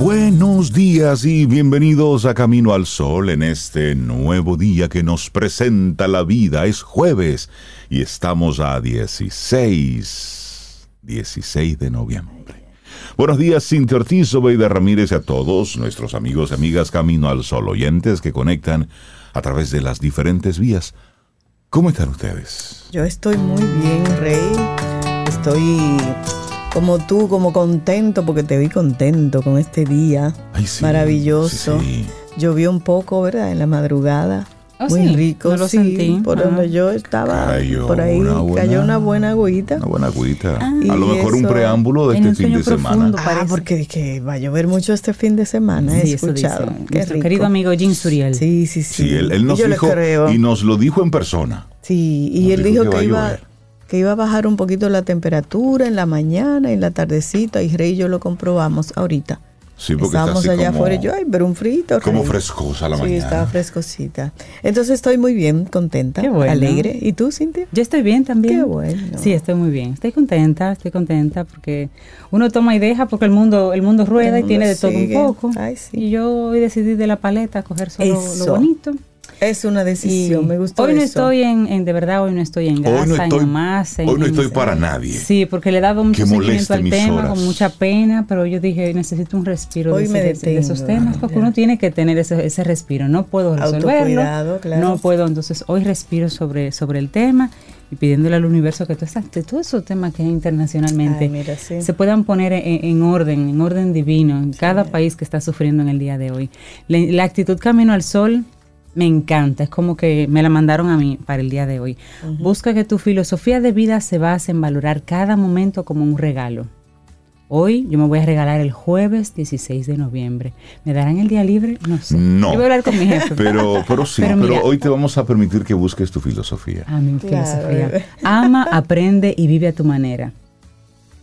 Buenos días y bienvenidos a Camino al Sol en este nuevo día que nos presenta la vida. Es jueves y estamos a 16, 16 de noviembre. Buenos días, Cintia Ortiz, Obeida Ramírez y a todos nuestros amigos y amigas Camino al Sol oyentes que conectan a través de las diferentes vías. ¿Cómo están ustedes? Yo estoy muy bien, Rey. Estoy como tú, como contento, porque te vi contento con este día Ay, sí, maravilloso. sí, sí. Llovió un poco, ¿verdad? En la madrugada. Oh, Muy sí, rico, no lo sí. sentí. Por Ah. donde yo estaba, Cayó por ahí una buena- cayó una buena agüita. Una buena agüita. Ah. a lo Y mejor un preámbulo de este fin de semana. Ah, porque que va a llover mucho este fin de semana, he Sí, eso dice escuchado. Qué nuestro rico. querido amigo Jim Suriel. Sí, sí, sí. Sí, él, él Y nos yo le dijo creo. y nos lo dijo en persona. Sí, y Nos él dijo dijo que va que, iba. Que iba a bajar un poquito la temperatura en la mañana y en la tardecita, y Rey y yo lo comprobamos ahorita. Sí, porque Estábamos está así allá como, afuera y yo, ay, pero un frito. como Rey". frescosa la sí, mañana. estaba frescosita. Entonces estoy muy bien, contenta, Qué bueno. alegre. ¿Y tú, Cintia? Yo estoy bien también. Qué bueno. Sí, estoy muy bien. Estoy contenta, estoy contenta porque uno toma y deja porque el mundo el mundo rueda El y tiene de todo un poco. Ay, sí. Y yo hoy decidí de la paleta coger solo Eso. lo bonito. Es una Y decisión, me gustó hoy no eso. estoy en, en- de verdad, hoy no estoy en Hoy no en estoy- más. en- hoy no en- estoy para nadie. Sí, porque le he dado mucho seguimiento al tema horas. con mucha pena, pero yo dije, necesito un respiro Hoy de, me ese- de- de esos temas, porque ya. uno tiene que tener ese, ese respiro. No puedo resolverlo. Autocuidado, claro. No puedo, entonces hoy respiro sobre, sobre el tema y pidiéndole al universo que todos todos esos temas que hay internacionalmente Ay, mira, sí. se puedan poner en, en orden, en orden divino, en cada país que está sufriendo en el día de hoy. La, la actitud Camino al Sol me encanta, es como que me la mandaron a mí para el día de hoy. Busca que tu filosofía de vida se base en valorar cada momento como un regalo. Hoy yo me voy a regalar el jueves 16 de noviembre. ¿Me darán el día libre? No sé. No. Yo voy a hablar con mi jefe. Pero, pero sí, Pero hoy te vamos a permitir que busques tu filosofía. Ah, mi Claro, filosofía. Ama, aprende y vive a tu manera.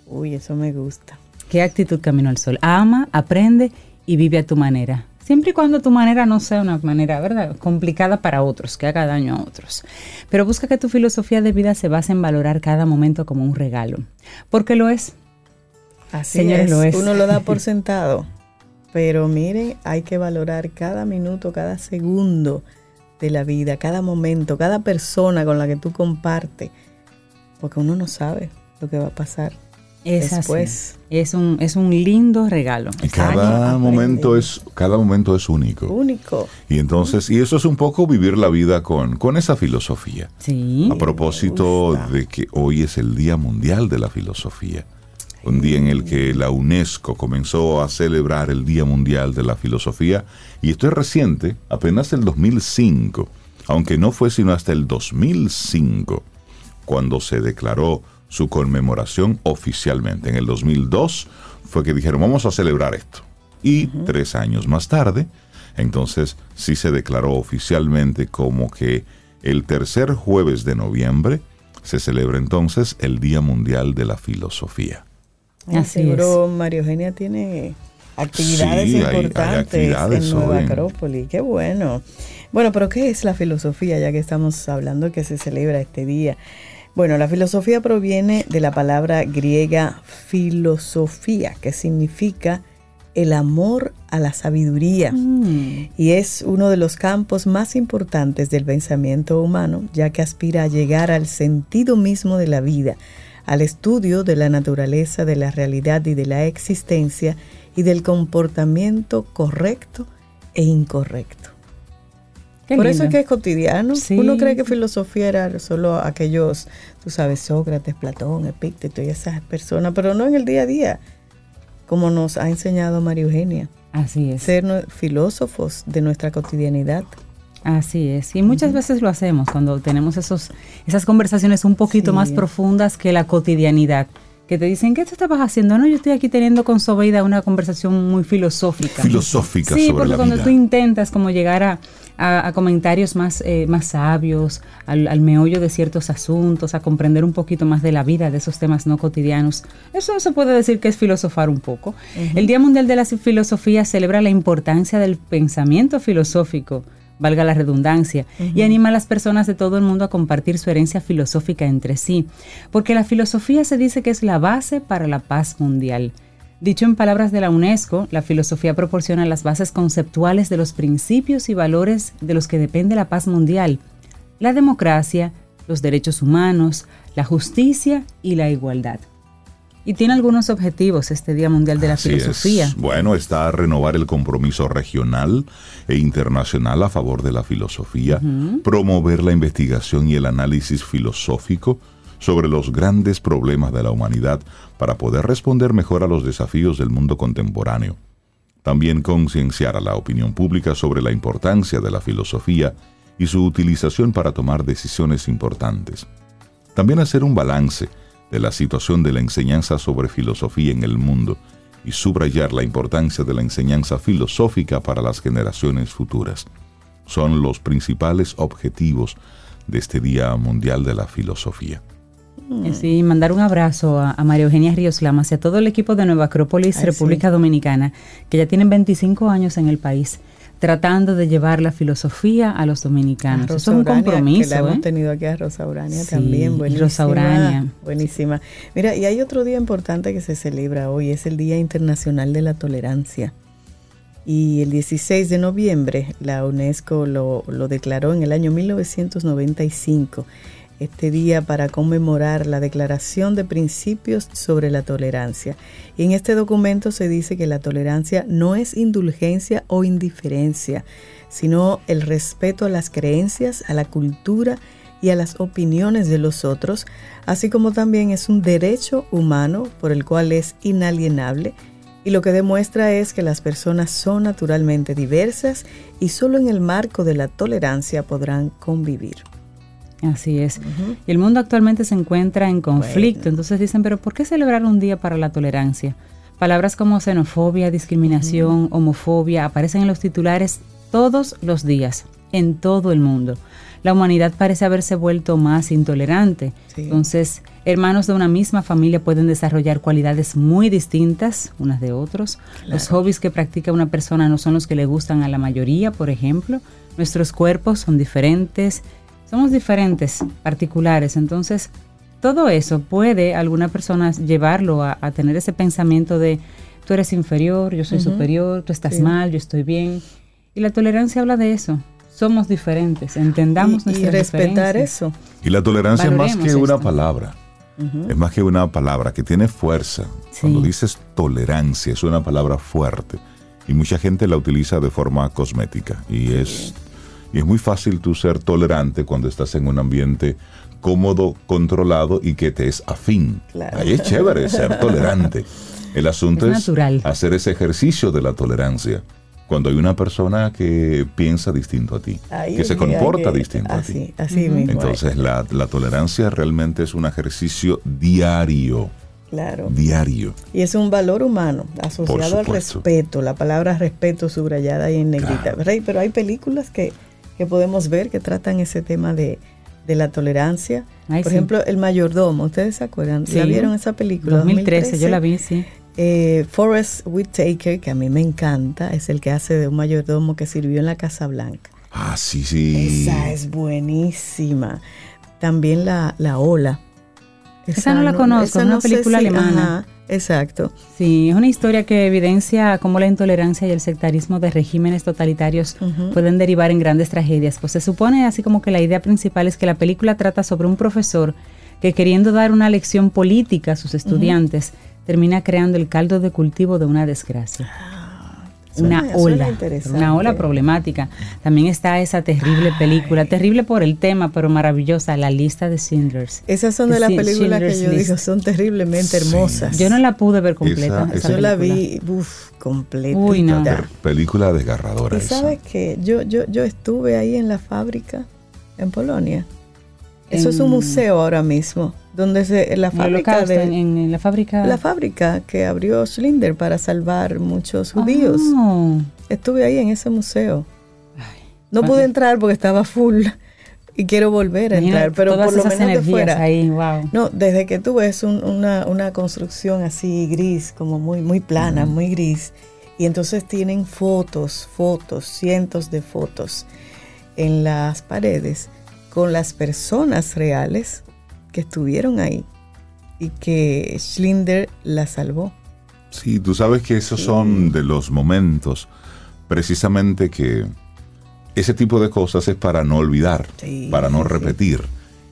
Uy, eso me gusta. ¿Qué actitud camino al sol? Ama, aprende y vive a tu manera. Siempre y cuando tu manera no sea una manera, ¿verdad? Complicada para otros, que haga daño a otros. Pero busca que tu filosofía de vida se base en valorar cada momento como un regalo. Porque lo es. Así Señores, es. lo es. Uno lo da por sentado. Pero mire, hay que valorar cada minuto, cada segundo de la vida, cada momento, cada persona con la que tú compartes. Porque uno no sabe lo que va a pasar. Es Después. así. Es un, es un lindo regalo. Y cada Año momento aprende. es, cada momento es único. Único. Y entonces, y eso es un poco vivir la vida con, con esa filosofía. Sí. A propósito de que hoy es el Día Mundial de la Filosofía, un día en el que la UNESCO comenzó a celebrar el Día Mundial de la Filosofía, y esto es reciente, apenas el 2005, aunque no fue sino hasta el 2005 cuando se declaró su conmemoración oficialmente. En el 2002 fue que dijeron, vamos a celebrar esto. Y tres años más tarde, entonces sí se declaró oficialmente como que el tercer jueves de noviembre se celebra entonces el Día Mundial de la Filosofía. Así seguro María Eugenia tiene actividades Sí, hay- hay importantes actividades en Nueva Acrópolis. Qué bueno. Bueno, pero ¿qué es la filosofía? Ya que estamos hablando que se celebra este día. Bueno, la filosofía proviene de la palabra griega filosofía, que significa el amor a la sabiduría. Mm. Y es uno de los campos más importantes del pensamiento humano, ya que aspira a llegar al sentido mismo de la vida, al estudio de la naturaleza, de la realidad y de la existencia y del comportamiento correcto e incorrecto. Qué Por eso es que es cotidiano. Sí. Uno cree que filosofía era solo aquellos, tú sabes, Sócrates, Platón, Epícteto y esas personas, pero no en el día a día, como nos ha enseñado María Eugenia Así es. ser no- filósofos de nuestra cotidianidad. Así es. Y muchas veces lo hacemos cuando tenemos esos, esas conversaciones un poquito Sí. más profundas que la cotidianidad. que te dicen, ¿qué tú estabas haciendo? No, yo estoy aquí teniendo con Sobeida una conversación muy filosófica. Filosófica sí, sobre porque la cuando vida. tú intentas como llegar a, a- a comentarios más, eh, más sabios, al, al meollo de ciertos asuntos, a comprender un poquito más de la vida, de esos temas no cotidianos, eso se puede decir que es filosofar un poco. El Día Mundial de la Filosofía celebra la importancia del pensamiento filosófico valga la redundancia, y anima a las personas de todo el mundo a compartir su herencia filosófica entre sí, porque la filosofía se dice que es la base para la paz mundial. Dicho en palabras de la UNESCO, la filosofía proporciona las bases conceptuales de los principios y valores de los que depende la paz mundial, la democracia, los derechos humanos, la justicia y la igualdad. Y tiene algunos objetivos este Día Mundial de la Así es. Filosofía. Bueno, está a renovar el compromiso regional e internacional a favor de la filosofía, promover la investigación y el análisis filosófico sobre los grandes problemas de la humanidad para poder responder mejor a los desafíos del mundo contemporáneo. También concienciar a la opinión pública sobre la importancia de la filosofía y su utilización para tomar decisiones importantes. También hacer un balance de la situación de la enseñanza sobre filosofía en el mundo y subrayar la importancia de la enseñanza filosófica para las generaciones futuras. Son los principales objetivos de este Día Mundial de la Filosofía. Eh, Sí, mandar un abrazo a, a María Eugenia Ríos Lamas y a todo el equipo de Nueva Acrópolis, Ay, República Dominicana, que ya tienen 25 años en el país, tratando de llevar la filosofía a los dominicanos. A Eso es un Urania, compromiso. Que la hemos ¿eh? tenido aquí a Rosa Urania Sí, también. Buenísima. Rosa Urania. Buenísima. Mira, y hay otro día importante que se celebra hoy, es el Día Internacional de la Tolerancia. Y el 16 de noviembre la UNESCO lo, lo declaró en el año 1995, este día para conmemorar la Declaración de Principios sobre la Tolerancia. Y en este documento se dice que la tolerancia no es indulgencia o indiferencia, sino el respeto a las creencias, a la cultura y a las opiniones de los otros, así como también es un derecho humano por el cual es inalienable y lo que demuestra es que las personas son naturalmente diversas y solo en el marco de la tolerancia podrán convivir. Así es. Y el mundo actualmente se encuentra en conflicto. Entonces dicen, pero ¿por qué celebrar un día para la tolerancia? Palabras como xenofobia, discriminación, homofobia aparecen en los titulares todos los días, en todo el mundo. La humanidad parece haberse vuelto más intolerante. Sí. Entonces, hermanos de una misma familia pueden desarrollar cualidades muy distintas unas de otros. Los hobbies que practica una persona no son los que le gustan a la mayoría, por ejemplo. Nuestros cuerpos son diferentes. Somos diferentes, particulares. Entonces, todo eso puede alguna persona llevarlo a, a tener ese pensamiento de tú eres inferior, yo soy superior, tú estás Sí. mal, yo estoy bien. Y la tolerancia habla de eso. Somos diferentes, entendamos y, y nuestras respetar diferencias. eso. Y la tolerancia es más que una palabra. Es más que una palabra que tiene fuerza. Sí. Cuando dices tolerancia, es una palabra fuerte. Y mucha gente la utiliza de forma cosmética. Y es, y es muy fácil tú ser tolerante cuando estás en un ambiente cómodo, controlado y que te es afín. Claro. Ahí es chévere ser tolerante. El asunto Es es, natural. hacer ese ejercicio de la tolerancia. Cuando hay una persona que piensa distinto a ti, que se comporta que- distinto a ti. así, así mismo. Entonces la, la tolerancia realmente es un ejercicio diario, claro. diario. Y es un valor humano asociado al respeto, la palabra respeto subrayada ahí en negrita. Claro. Rey, pero hay películas que, que podemos ver que tratan ese tema de, de la tolerancia. Ay, Por sí. ejemplo, El Mayordomo, ¿ustedes se acuerdan? ¿La Sí. vieron esa película? 2013, yo la vi, sí. Eh, Forrest Whitaker, que a mí me encanta, es el que hace de un mayordomo que sirvió en la Casa Blanca. Ah, sí, sí. Esa es buenísima. También la, la Ola. Esa no la conozco, esa es una no película si- alemana. ajá, exacto. Sí, es una historia que evidencia cómo la intolerancia y el sectarismo de regímenes totalitarios pueden derivar en grandes tragedias. Pues se supone así como que la idea principal es que la película trata sobre un profesor que queriendo dar una lección política a sus estudiantes, termina creando el caldo de cultivo de una desgracia. Suena- una suena ola, una ola problemática. También está esa terrible película, terrible por el tema, pero maravillosa, La lista de Schindlers. Esas son de las películas que yo List. digo son terriblemente Sí. hermosas. Yo no la pude ver completa. Esa- esa Yo la vi uf, completa. Uy, no. Per- película desgarradora Y esa. sabes que yo, yo, yo estuve ahí en la fábrica en Polonia. Eso es un museo ahora mismo donde se la fábrica de en, en la fábrica. la fábrica que abrió Schlinder para salvar muchos judíos. Oh, Estuve ahí en ese museo. No pude entrar porque estaba full y quiero volver a entrar, pero por lo menos de fuera. ahí, wow. No, desde que tú ves un- una, una construcción así gris, como muy, muy plana, muy gris, y entonces tienen fotos, fotos, cientos de fotos en las paredes con las personas reales que estuvieron ahí y que Schlinder la salvó. Sí, tú sabes que esos son de los momentos precisamente que ese tipo de cosas es para no olvidar, Sí, para no sí, repetir.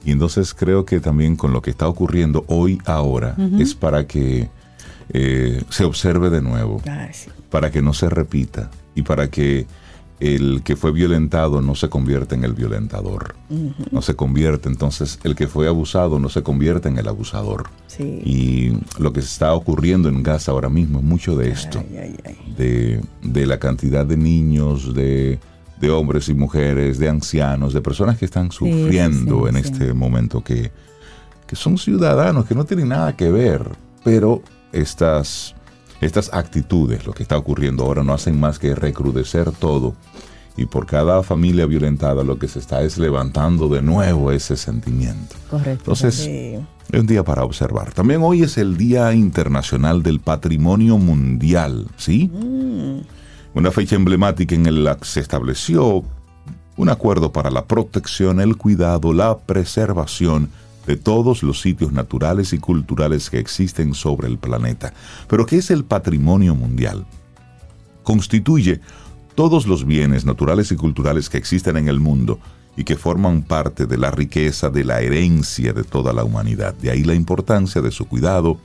Y entonces creo que también con lo que está ocurriendo hoy, ahora, es para que eh, se observe de nuevo, sí. para que no se repita y para que el que fue violentado no se convierta en el violentador, no se convierte, entonces el que fue abusado no se convierta en el abusador. Sí. Y lo que está ocurriendo en Gaza ahora mismo es mucho de esto, Ay, ay, ay. de, de la cantidad de niños, de, de hombres y mujeres, de ancianos, de personas que están sufriendo sí, en este momento, que, que son ciudadanos, que no tienen nada que ver, pero estas, estas actitudes, lo que está ocurriendo ahora, no hacen más que recrudecer todo. Y por cada familia violentada lo que se está es levantando de nuevo ese sentimiento. Correcto. Entonces, Sí. es un día para observar. También hoy es el Día Internacional del Patrimonio Mundial, ¿sí? Una fecha emblemática en la que se estableció un acuerdo para la protección, el cuidado, la preservación de todos los sitios naturales y culturales que existen sobre el planeta. Pero ¿qué es el patrimonio mundial? Constituye todos los bienes naturales y culturales que existen en el mundo y que forman parte de la riqueza, de la herencia de toda la humanidad. De ahí la importancia de su cuidado,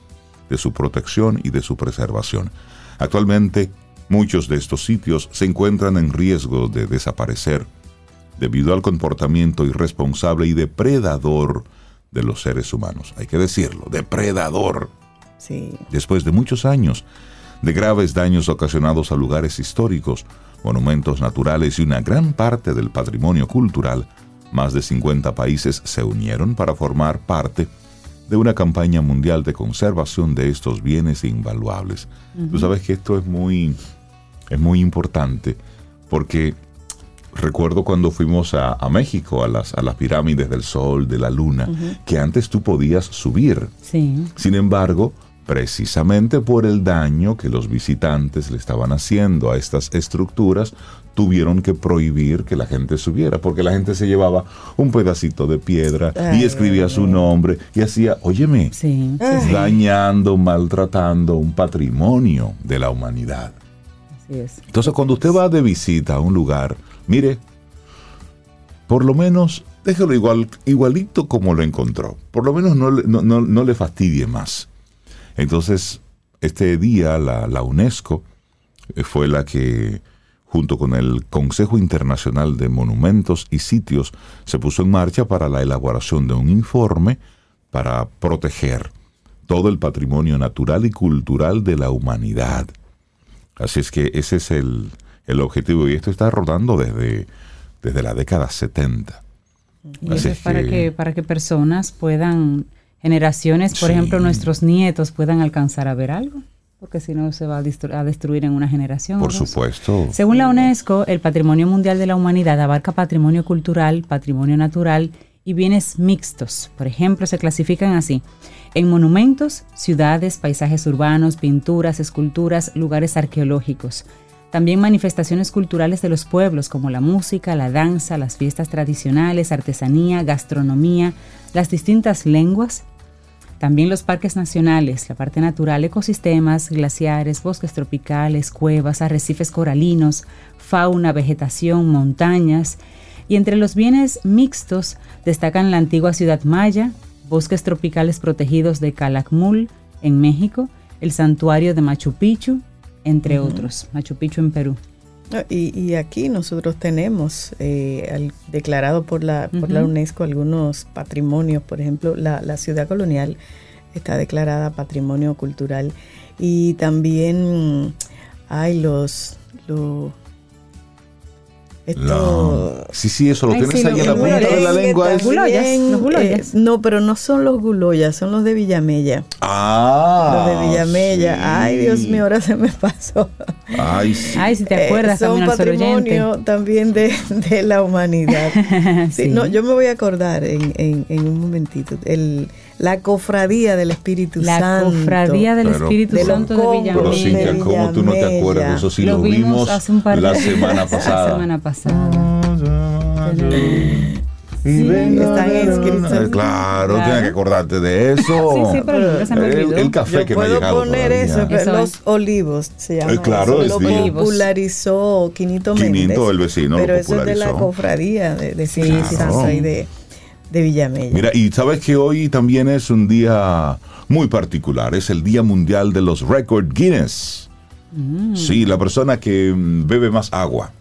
de su protección y de su preservación. Actualmente, muchos de estos sitios se encuentran en riesgo de desaparecer debido al comportamiento irresponsable y depredador de los seres humanos. Hay que decirlo, depredador Sí. después de muchos años de graves daños ocasionados a lugares históricos, monumentos naturales y una gran parte del patrimonio cultural, más de 50 países se unieron para formar parte de una campaña mundial de conservación de estos bienes invaluables. Tú sabes que esto es muy, es muy importante porque recuerdo cuando fuimos a, a México, a las, a las pirámides del Sol, de la Luna, que antes tú podías subir. Sí. Sin embargo, precisamente por el daño que los visitantes le estaban haciendo a estas estructuras, tuvieron que prohibir que la gente subiera, porque la gente se llevaba un pedacito de piedra Ay, y escribía su nombre y hacía, óyeme, sí. dañando, maltratando un patrimonio de la humanidad. Así es. Entonces, cuando usted va de visita a un lugar, mire, por lo menos déjelo igual, igualito como lo encontró. Por lo menos no, no, no- no le fastidie más. Entonces, este día la, la UNESCO eh, fue la que, junto con el Consejo Internacional de Monumentos y Sitios, se puso en marcha para la elaboración de un informe para proteger todo el patrimonio natural y cultural de la humanidad. Así es que ese es el, el objetivo y esto está rodando desde, desde la década 70. Y eso es para que- que, para que personas puedan, generaciones, por Sí. ejemplo, nuestros nietos puedan alcanzar a ver algo, porque si no se va a, destru- a destruir en una generación. Por supuesto. Según la UNESCO, el Patrimonio Mundial de la Humanidad abarca patrimonio cultural, patrimonio natural y bienes mixtos. Por ejemplo, se clasifican así. En monumentos, ciudades, paisajes urbanos, pinturas, esculturas, lugares arqueológicos. También manifestaciones culturales de los pueblos como la música, la danza, las fiestas tradicionales, artesanía, gastronomía, las distintas lenguas, también los parques nacionales, la parte natural, ecosistemas, glaciares, bosques tropicales, cuevas, arrecifes coralinos, fauna, vegetación, montañas. Y entre los bienes mixtos destacan la antigua ciudad maya, bosques tropicales protegidos de Calakmul en México, el santuario de Machu Picchu, entre otros. Machu Picchu en Perú. Y, y aquí nosotros tenemos eh, al- declarado por la, por la. UNESCO algunos patrimonios, por ejemplo, la, la ciudad colonial está declarada patrimonio cultural y también hay los, lo- Esto, Sí, sí, eso lo Ay, tienes sí, ahí en la punta de la lengua. es- Guloyas, los guloyas. eh, no, pero no son los guloyas, son los de Villamella. Ah. los de Villamella. sí. Ay, Dios mío, ahora se me pasó. Ay, sí. Ay, si te Eh, acuerdas, son Sol oyente. patrimonio también de, de la humanidad. Sí, Sí. No, yo me voy a acordar en, en- en un momentito. El, la cofradía del Espíritu La Santo. cofradía del Pero- Espíritu Santo de. Pero Villamella. Cintia, ¿cómo tú no te acuerdas de eso? Si lo, lo vimos hace un par de la semana La pasada. semana pasada. Venga, están inscritos. Eh, Claro, Claro. tienes que acordarte de eso. Sí, sí, pero nunca se me el, olvidó. el café Yo que no ha puedo llegado poner eso, pero Eso los olivos se llama. Eh, claro, eso. es lo bien. popularizó Quinito Méndez. Quinito, el vecino, lo Pero eso es de la cofradía de, de Sí, sí, sí. y de, de Villamella. Mira, y sabes que hoy también es un día muy particular. Es el Día Mundial de los Record Guinness. Mm. Sí, la persona que mm, bebe más agua.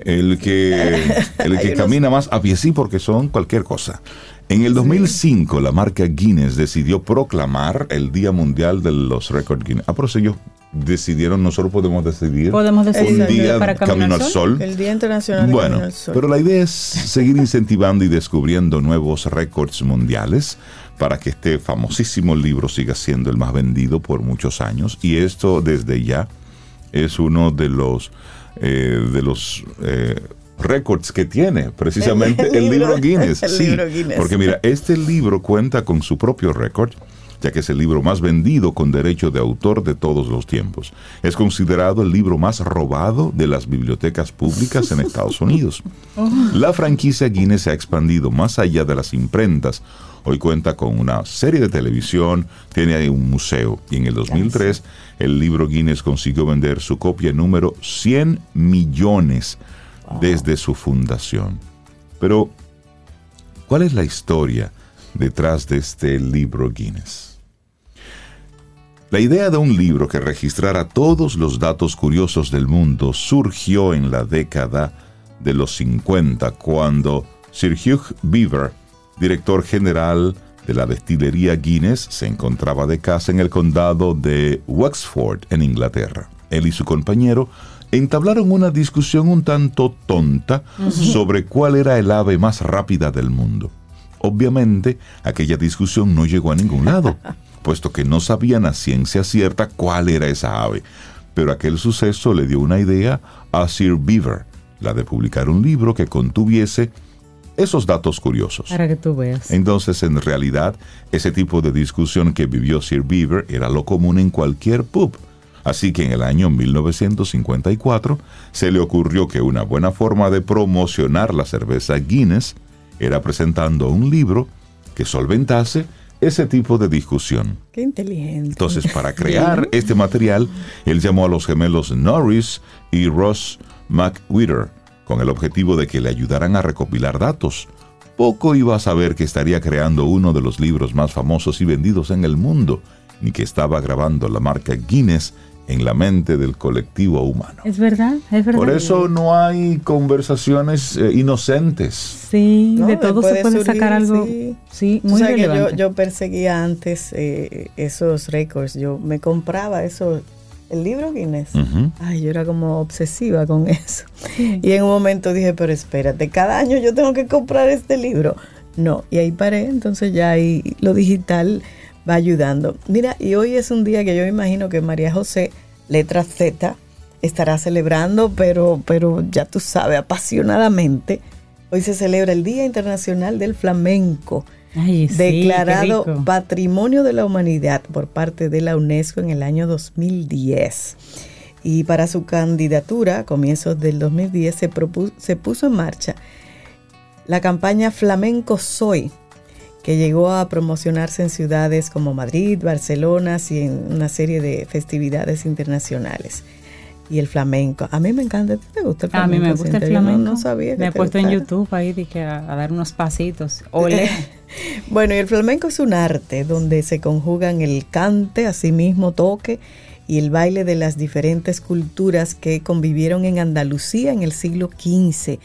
El que, el que camina más a pie, sí, porque son cualquier cosa. En el 2005, la marca Guinness decidió proclamar el Día Mundial de los Record Guinness. Ah, pero si ellos decidieron, nosotros podemos decidir Podemos decidir un día para camino al sol. El Día Internacional de Bueno, Camino al Sol. pero la idea es seguir incentivando y descubriendo nuevos récords mundiales para que este famosísimo libro siga siendo el más vendido por muchos años. Y esto desde ya es uno de los eh, de los eh, récords que tiene precisamente El- libro Guinness. el sí, libro Guinness. porque mira, este libro cuenta con su propio récord ya que es el libro más vendido con derecho de autor de todos los tiempos. Es considerado el libro más robado de las bibliotecas públicas en Estados Unidos. La franquicia Guinness se ha expandido más allá de las imprentas. Hoy cuenta con una serie de televisión, tiene ahí un museo y en el 2003 el libro Guinness consiguió vender su copia número 100 millones desde su fundación. Pero, ¿cuál es la historia detrás de este libro Guinness? La idea de un libro que registrara todos los datos curiosos del mundo surgió en la década de los 50 cuando Sir Hugh Beaver, director general de la destilería Guinness, se encontraba de casa en el condado de Wexford, en Inglaterra. Él y su compañero entablaron una discusión un tanto tonta sobre cuál era el ave más rápida del mundo. Obviamente, aquella discusión no llegó a ningún lado, puesto que no sabían a ciencia cierta cuál era esa ave. Pero aquel suceso le dio una idea a Sir Beaver, la de publicar un libro que contuviese esos datos curiosos. Para que tú veas. Entonces, en realidad, ese tipo de discusión que vivió Sir Beaver era lo común en cualquier pub. Así que en el año 1954 se le ocurrió que una buena forma de promocionar la cerveza Guinness era presentando un libro que solventase ese tipo de discusión. Qué inteligente. Entonces, para crear este material, él llamó a los gemelos Norris y Ross McWhirter con el objetivo de que le ayudaran a recopilar datos. Poco iba a saber que estaría creando uno de los libros más famosos y vendidos en el mundo, ni que estaba grabando la marca Guinness en la mente del colectivo humano. Es verdad, es verdad. Por eso no hay conversaciones eh, inocentes. Sí, No, de todo se puede surgir, sacar algo. sí. Sí, muy sabes que yo, relevante. yo perseguía antes eh, esos récords. Yo me compraba eso, el libro Guinness. Ujú. Ay, yo era como obsesiva con eso. Y en un momento dije, pero espérate, cada año yo tengo que comprar este libro. No, y ahí paré, entonces ya ahí lo digital va ayudando. Mira, y hoy es un día que yo imagino que María José, letra Z, estará celebrando, pero, pero ya tú sabes, apasionadamente. Hoy se celebra el Día Internacional del Flamenco Ay, sí, declarado. Patrimonio de la Humanidad por parte de la UNESCO en el año 2010. Y para su candidatura, a comienzos del 2010, se, propu- se puso en marcha la campaña Flamenco Soy, que llegó a promocionarse en ciudades como Madrid, Barcelona y en una serie de festividades internacionales. Y el flamenco, a mí me encanta, ¿te gusta el A flamenco? mí me gusta el no- flamenco. No, sabía que Me he puesto en. YouTube ahí dije, a, a dar unos pasitos. Ole. Bueno, y el flamenco es un arte donde se conjugan el cante, asimismo toque, y el baile de las diferentes culturas que convivieron en Andalucía en el siglo XV.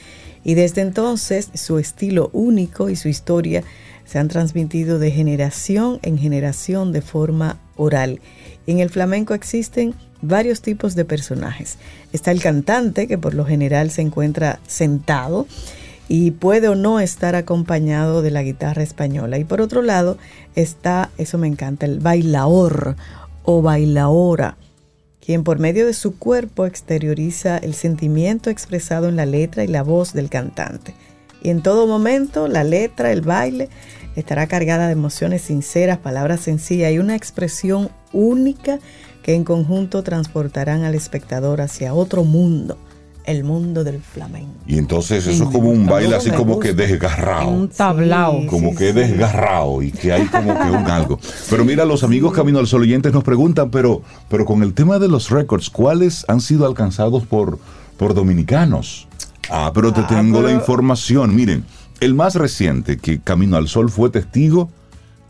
Y desde entonces su estilo único y su historia se han transmitido de generación en generación de forma oral. En el flamenco existen varios tipos de personajes. Está el cantante, que por lo general se encuentra sentado y puede o no estar acompañado de la guitarra española. Y por otro lado está, eso me encanta, el bailaor o bailaora, quien por medio de su cuerpo exterioriza el sentimiento expresado en la letra y la voz del cantante. Y en todo momento la letra, el baile, estará cargada de emociones sinceras, palabras sencillas y una expresión única que en conjunto transportarán al espectador hacia otro mundo, el mundo del flamenco. Y entonces eso es como un baile así como que desgarrado. Un tablao. como sí, que sí. desgarrado y que hay como que un algo. Pero mira, los amigos Camino al Sol oyentes nos preguntan, pero, pero con el tema de los récords, ¿cuáles han sido alcanzados por, por dominicanos? Ah, pero te Ah, tengo la información. Miren, el más reciente que Camino al Sol fue testigo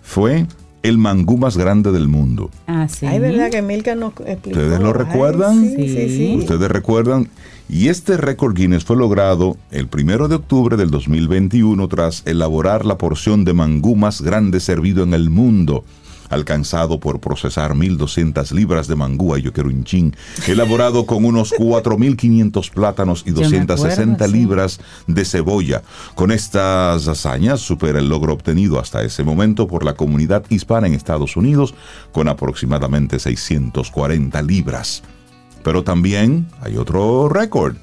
fue el mangú más grande del mundo. Ah, sí. Ay, ¿verdad que Milka nos explicó? ¿Ustedes lo recuerdan? sí, sí, Sí. sí. Ustedes recuerdan, y este récord Guinness fue logrado el primero de octubre del 2021 tras elaborar la porción de mangú más grande servido en el mundo, alcanzado por procesar 1.200 libras de mangú, ay, yo quiero un chin, elaborado con unos 4.500 plátanos y Yo me 260 acuerdo, sí. libras de cebolla. Con estas hazañas supera el logro obtenido hasta ese momento por la comunidad hispana en Estados Unidos, con aproximadamente 640 libras. Pero también hay otro récord,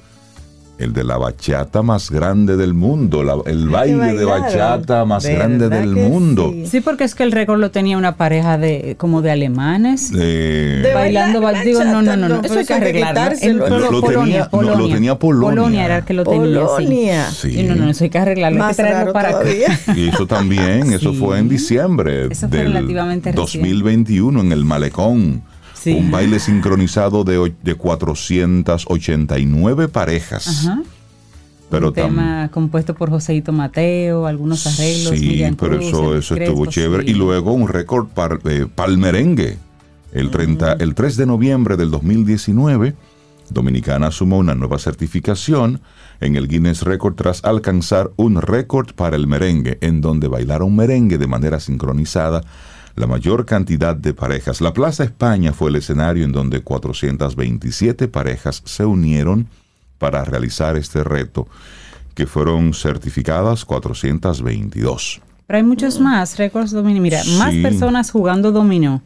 el de la bachata más grande del mundo, la- el que baile de bachata más ¿Verdad grande del que mundo. sí? Sí, porque es que el récord lo tenía una pareja de como de alemanes. Eh, De bailando, bailar ba- digo, no, no, bachata, no, no, no, eso hay que hay que arreglarlo. En- Lo- lo Polonia, tenía- no, Polonia, lo tenía Polonia. era el que lo tenía, sí. Polonia. Sí. Y no, no, eso hay que arreglarlo, hay Más que traerlo raro para acá. Y eso también, eso Sí. fue en diciembre Eso fue del relativamente reciente. 2021 en el Malecón. Sí. Un baile sincronizado de, de 489 parejas. Ajá. Pero un tema compuesto por Joseito Mateo, algunos arreglos. Sí, Miriam pero Cruz, eso, eso estuvo chévere. sí. Y luego un récord para el merengue. El, 30, el 3 de noviembre del 2019, Dominicana sumó una nueva certificación en el Guinness Record tras alcanzar un récord para el merengue, en donde bailaron merengue de manera sincronizada la mayor cantidad de parejas. La Plaza España fue el escenario en donde 427 parejas se unieron para realizar este reto, que fueron certificadas 422. Pero hay muchos más récords dominó. Mira, más personas jugando dominó.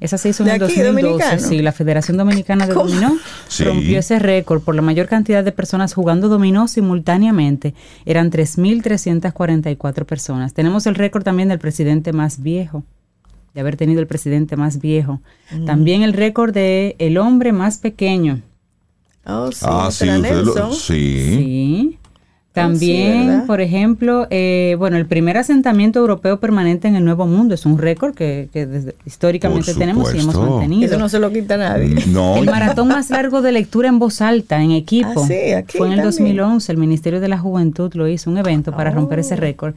Esa se hizo en ¿De el aquí, 2012. dominicano? Sí, la Federación Dominicana de ¿Cómo? Dominó Sí. rompió ese récord por la mayor cantidad de personas jugando dominó simultáneamente. Eran 3.344 personas. Tenemos el récord también del presidente más viejo, de haber tenido el presidente más viejo. Mm. También el récord de el hombre más pequeño. Oh, sí, ah, sí, lo- sí. También, ¿verdad? por ejemplo, eh, bueno, el primer asentamiento europeo permanente en el Nuevo Mundo es un récord que, que desde- históricamente tenemos y hemos mantenido. Eso no se lo quita nadie. Mm, No, El maratón más largo de lectura en voz alta, en equipo, Ah, sí, aquí fue en el también. 2011. El Ministerio de la Juventud lo hizo, un evento para romper ese Oh. récord.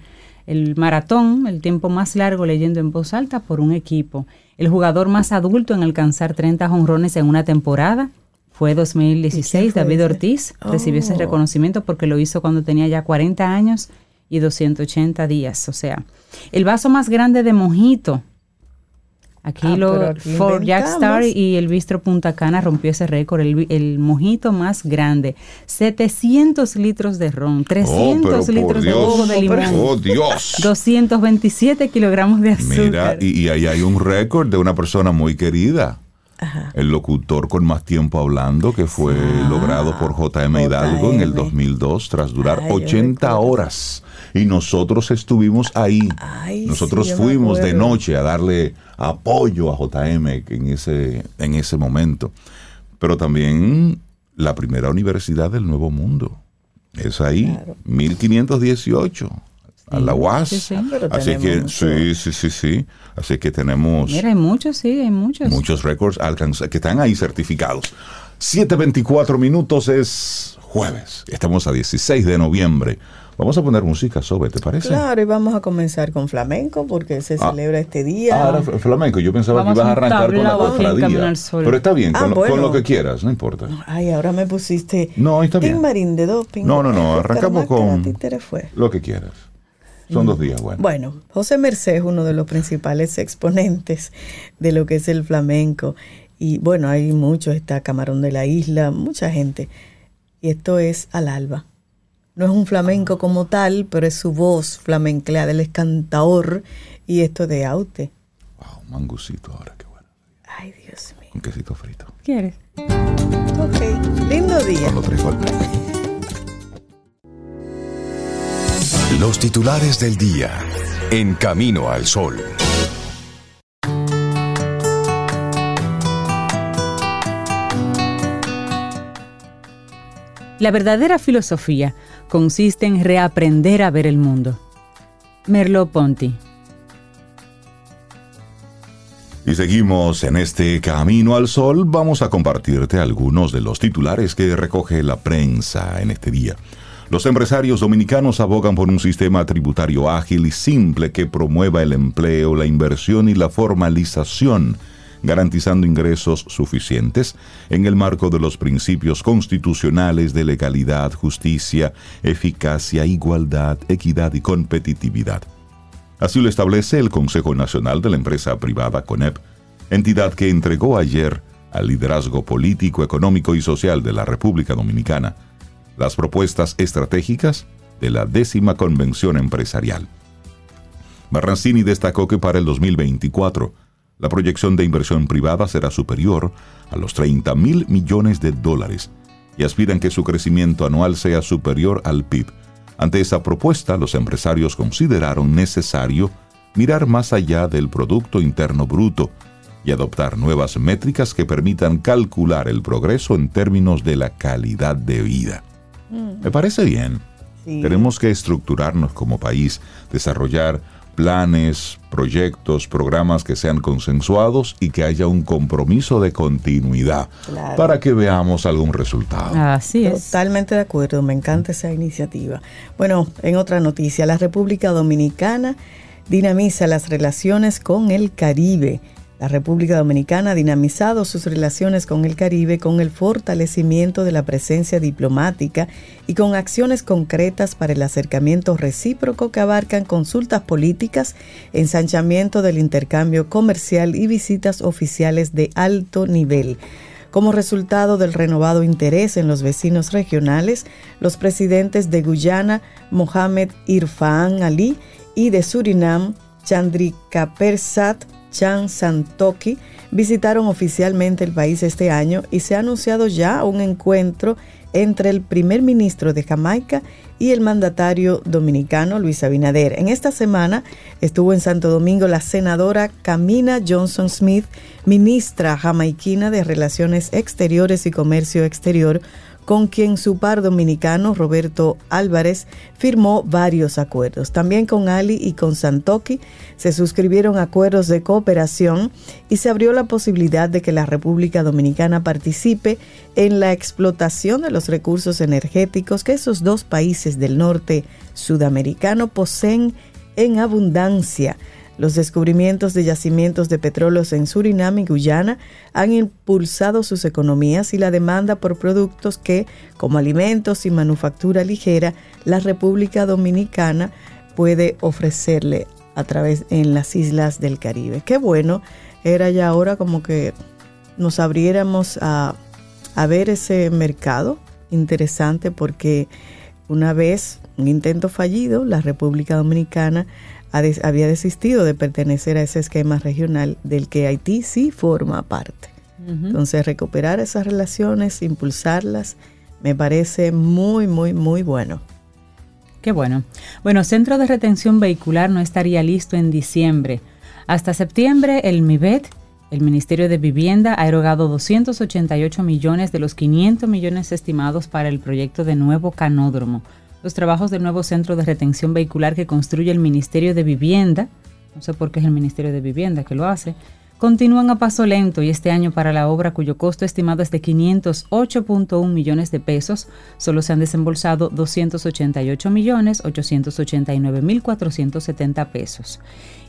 El maratón, el tiempo más largo leyendo en voz alta por un equipo. El jugador más adulto en alcanzar 30 jonrones en una temporada fue 2016. fue David ese? Ortiz recibió ese Oh. reconocimiento porque lo hizo cuando tenía ya 40 años y 280 días. O sea, el vaso más grande de mojito. Aquí Ah, lo Fort Jack Star y el Bistro Punta Cana rompió ese récord, el, vi- el mojito más grande. 700 litros de ron, 300 Oh, pero por litros de jugo de limón, Oh, Dios. 227 kilogramos de azúcar. Mira, y, y ahí hay un récord de una persona muy querida. Ajá. El locutor con más tiempo hablando, que fue logrado por JM Hidalgo en el JM. 2002, tras durar Ay, yo 80 recuerdo. horas. Y nosotros estuvimos ahí. Ay, nosotros sí, fuimos de noche a darle apoyo a JM en ese, en ese momento. Pero también la primera universidad del Nuevo Mundo. Es ahí, Claro. 1518, a la UAS. sí, sí. Pero Así que, mucho. sí, sí, sí, sí. Así que tenemos Mira, hay muchos, sí, hay muchos. muchos récords que están ahí certificados. 7.24 minutos es jueves. Estamos a 16 de noviembre. Vamos a poner música sobre, ¿te parece? Claro, y vamos a comenzar con flamenco porque se Ah. celebra este día. Ah, fl- flamenco. Yo pensaba Vamos que ibas a arrancar con la cofradía. Pero está bien, Ah, con, lo, con bueno. lo que quieras, no importa. Ay, ahora me pusiste. No, está bien. Tin marín de doping. No, no, no, arrancamos con-. Lo que quieras. Son dos días buenos. Bueno, José Merced es uno de los principales exponentes de lo que es el flamenco. Y bueno, hay muchos, está Camarón de la Isla, mucha gente. Y esto es al alba. No es un flamenco como tal, pero es su voz flamencleada, él es cantador y esto de Aute. Wow, mangucito ahora, qué bueno. Ay, Dios mío. Un quesito frito. ¿Quieres? Ok, lindo día. Con los tres golpes. Los titulares del día. En Camino al Sol. La verdadera filosofía consiste en reaprender a ver el mundo. Merleau-Ponty. Y seguimos en este camino al sol. Vamos a compartirte algunos de los titulares que recoge la prensa en este día. Los empresarios dominicanos abogan por un sistema tributario ágil y simple que promueva el empleo, la inversión y la formalización, garantizando ingresos suficientes en el marco de los principios constitucionales de legalidad, justicia, eficacia, igualdad, equidad y competitividad. Así lo establece el Consejo Nacional de la Empresa Privada CONEP, entidad que entregó ayer al liderazgo político, económico y social de la República Dominicana las propuestas estratégicas de la décima convención empresarial. Marrancini destacó que para el 2024 la proyección de inversión privada será superior a los 30 mil millones de dólares y aspiran que su crecimiento anual sea superior al PIB. Ante esa propuesta, los empresarios consideraron necesario mirar más allá del Producto Interno Bruto y adoptar nuevas métricas que permitan calcular el progreso en términos de la calidad de vida. Me parece bien. Sí. Tenemos que estructurarnos como país, desarrollar planes, proyectos, programas que sean consensuados y que haya un compromiso de continuidad Claro. para que veamos algún resultado. Así es. Totalmente de acuerdo, me encanta esa iniciativa. Bueno, en otra noticia, la República Dominicana dinamiza las relaciones con el Caribe. La República Dominicana ha dinamizado sus relaciones con el Caribe con el fortalecimiento de la presencia diplomática y con acciones concretas para el acercamiento recíproco que abarcan consultas políticas, ensanchamiento del intercambio comercial y visitas oficiales de alto nivel. Como resultado del renovado interés en los vecinos regionales, los presidentes de Guyana, Mohamed Irfaan Ali, y de Surinam, Chandrika Chan Santoki, visitaron oficialmente el país este año y se ha anunciado ya un encuentro entre el primer ministro de Jamaica y el mandatario dominicano Luis Abinader. En esta semana estuvo en Santo Domingo la senadora Camina Johnson Smith, ministra jamaiquina de Relaciones Exteriores y Comercio Exterior, con quien su par dominicano Roberto Álvarez firmó varios acuerdos. También con Ali y con Santoki se suscribieron acuerdos de cooperación y se abrió la posibilidad de que la República Dominicana participe en la explotación de los recursos energéticos que esos dos países del norte sudamericano poseen en abundancia. Los descubrimientos de yacimientos de petróleos en Surinam y Guyana han impulsado sus economías y la demanda por productos que, como alimentos y manufactura ligera, la República Dominicana puede ofrecerle a través en las islas del Caribe. Qué bueno, era ya ahora como que nos abriéramos a, a ver ese mercado interesante porque una vez, un intento fallido, la República Dominicana había desistido de pertenecer a ese esquema regional del que Haití sí forma parte. Entonces, recuperar esas relaciones, impulsarlas, me parece muy, muy, muy bueno. Qué bueno. Bueno, Centro de Retención Vehicular no estaría listo en diciembre. Hasta septiembre, el MIBET, el Ministerio de Vivienda, ha erogado 288 millones de los 500 millones estimados para el proyecto de nuevo canódromo. Los trabajos del nuevo centro de retención vehicular que construye el Ministerio de Vivienda, no sé por qué es el Ministerio de Vivienda que lo hace, continúan a paso lento y este año para la obra cuyo costo estimado es de 508.1 millones de pesos, solo se han desembolsado 288 millones 889 mil 470 pesos.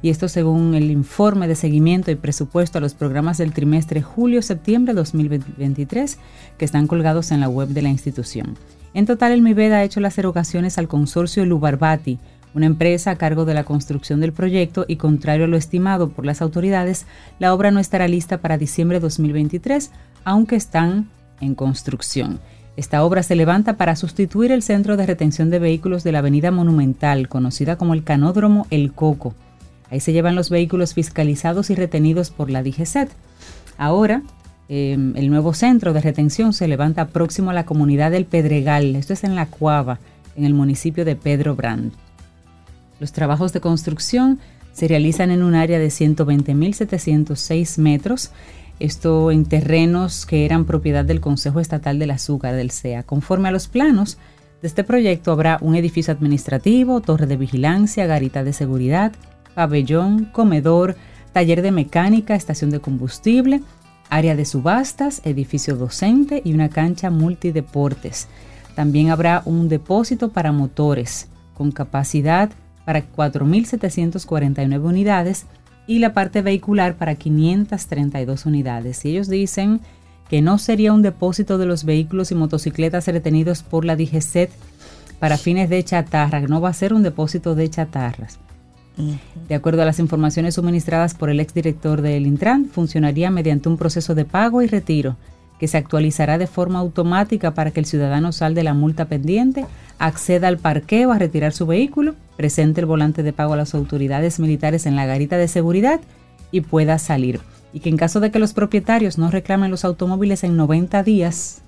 Y esto según el informe de seguimiento y presupuesto a los programas del trimestre julio-septiembre 2023 que están colgados en la web de la institución. En total, el MIBED ha hecho las erogaciones al consorcio Lubarbati, una empresa a cargo de la construcción del proyecto y contrario a lo estimado por las autoridades, la obra no estará lista para diciembre de 2023, aunque están en construcción. Esta obra se levanta para sustituir el centro de retención de vehículos de la Avenida Monumental, conocida como el Canódromo El Coco. Ahí se llevan los vehículos fiscalizados y retenidos por la DGCET. Ahora, em, el nuevo centro de retención se levanta próximo a la comunidad del Pedregal. Esto es en La Cuava, en el municipio de Pedro Brand. Los trabajos de construcción se realizan en un área de 120.706 metros esto en terrenos que eran propiedad del Consejo Estatal del Azúcar del CEA. Conforme a los planos de este proyecto habrá un edificio administrativo, torre de vigilancia, garita de seguridad, pabellón, comedor, taller de mecánica, estación de combustible, área de subastas, edificio docente y una cancha multideportes. También habrá un depósito para motores con capacidad para 4.749 unidades y la parte vehicular para 532 unidades. Y ellos dicen que no sería un depósito de los vehículos y motocicletas retenidos por la DGCET para fines de chatarra, no va a ser un depósito de chatarras. De acuerdo a las informaciones suministradas por el exdirector del Intran, funcionaría mediante un proceso de pago y retiro que se actualizará de forma automática para que el ciudadano sal de la multa pendiente, acceda al parqueo a retirar su vehículo, presente el volante de pago a las autoridades militares en la garita de seguridad y pueda salir. Y que en caso de que los propietarios no reclamen los automóviles en 90 días,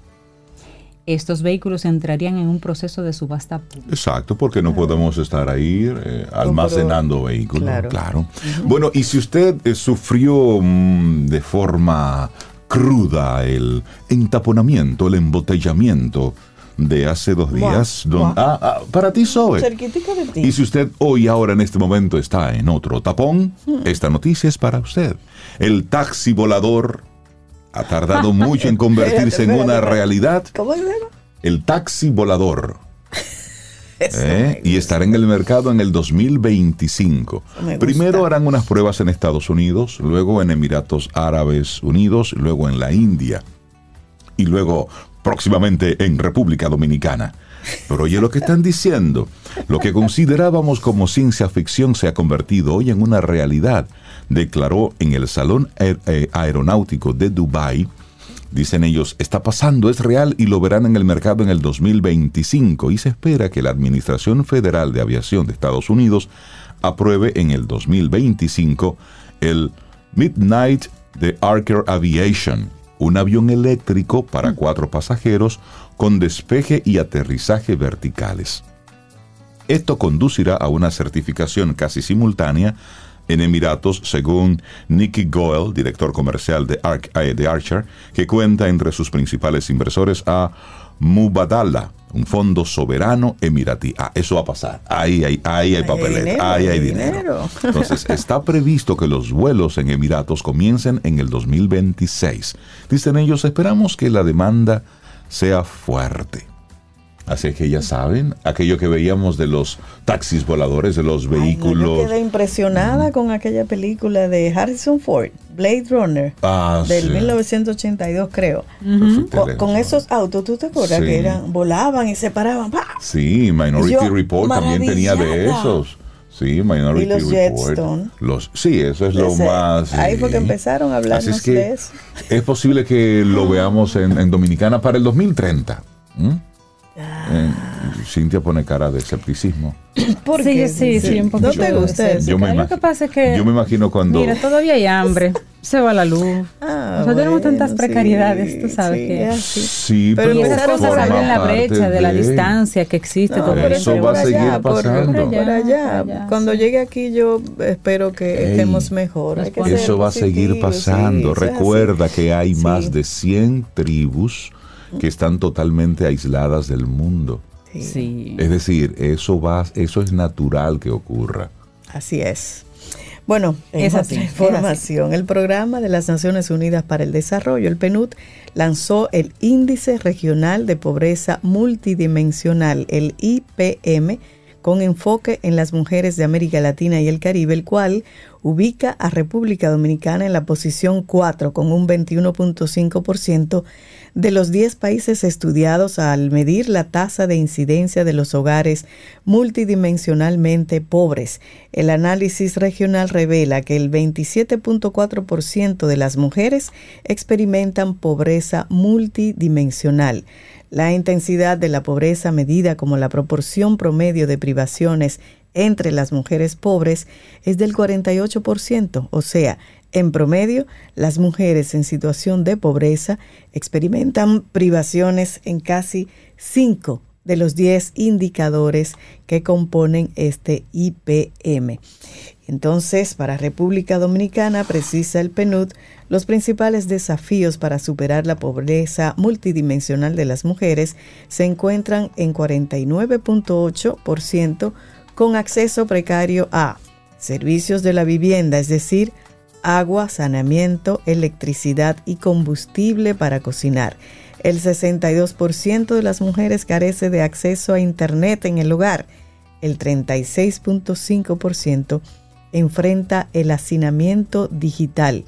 estos vehículos entrarían en un proceso de subasta pública. Exacto, porque no podemos estar ahí eh, almacenando vehículos. Claro. Bueno, y si usted eh, sufrió mm, de forma cruda, el entaponamiento, el embotellamiento de hace dos días. Ah, ah, para ti, Zoe. Y si usted hoy, ahora, en este momento está en otro tapón, hmm. esta noticia es para usted. El taxi volador ha tardado mucho en convertirse en una realidad. ¿Cómo es? El taxi volador ¿Eh? y estará en el mercado en el 2025. Primero harán unas pruebas en Estados Unidos, luego en Emiratos Árabes Unidos, luego en la India y luego próximamente en República Dominicana. Pero oye lo que están diciendo. Lo que considerábamos como ciencia ficción se ha convertido hoy en una realidad, declaró en el Salón eh, Aeronáutico de Dubái Dicen ellos, está pasando, es real y lo verán en el mercado en el 2025 y se espera que la Administración Federal de Aviación de Estados Unidos apruebe en el 2025 el Midnight de Archer Aviation, un avión eléctrico para cuatro pasajeros con despeje y aterrizaje verticales. Esto conducirá a una certificación casi simultánea en Emiratos, según Nicky Goel, director comercial de, eh, de Archer, que cuenta entre sus principales inversores a Mubadala, un fondo soberano emiratí. Ah, eso va a pasar. Ahí hay, ahí hay papeleta, ahí hay dinero. Entonces, está previsto que los vuelos en Emiratos comiencen en el 2026. Dicen ellos, esperamos que la demanda sea fuerte. Así que ya saben, aquello que veíamos de los taxis voladores, de los vehículos. yo quedé impresionada con aquella película de Harrison Ford, Blade Runner, ah, del 1982 creo. con, esos autos, ¿tú te acuerdas que eran, volaban y se paraban? Sí, Minority Report también tenía de esos. Sí, Minority y los Report. Los, sí, eso es lo más. Ahí fue que empezaron a hablar de eso. Es posible que lo veamos en, Dominicana para el 2030. Eh, Cintia pone cara de escepticismo. ¿Por sí, sí, sí, un poco. ¿No te gusta eso? Yo me, Lo que pasa es que, yo me imagino cuando... Mira, todavía hay hambre, se va la luz. Ah, o sea, tenemos tantas precariedades, tú sabes sí, que... Sí, pero, pero esas cosas abren la brecha de, la distancia que existe. No, pero eso va a seguir pasando. Por, allá, Cuando llegue aquí yo espero que estemos mejor. eso va a seguir pasando. Recuerda que hay más de 100 tribus que están totalmente aisladas del mundo. Sí. Es decir, eso va, eso es natural que ocurra. Así es. Bueno, esa información. El programa de las Naciones Unidas para el Desarrollo, el PNUD, lanzó el Índice Regional de Pobreza Multidimensional, el IPM, con enfoque en las mujeres de América Latina y el Caribe, el cual ubica a República Dominicana en la posición 4 con un 21.5% de los 10 países estudiados al medir la tasa de incidencia de los hogares multidimensionalmente pobres. El análisis regional revela que el 27.4% de las mujeres experimentan pobreza multidimensional. La intensidad de la pobreza medida como la proporción promedio de privaciones entre las mujeres pobres es del 48%, o sea, en promedio, las mujeres en situación de pobreza experimentan privaciones en casi 5 de los 10 indicadores que componen este IPM. Entonces, para República Dominicana, precisa el PNUD, los principales desafíos para superar la pobreza multidimensional de las mujeres se encuentran en 49.8% con acceso precario a servicios de la vivienda, es decir, agua, saneamiento, electricidad y combustible para cocinar. El 62% de las mujeres carece de acceso a Internet en el hogar. El 36.5% enfrenta el hacinamiento digital,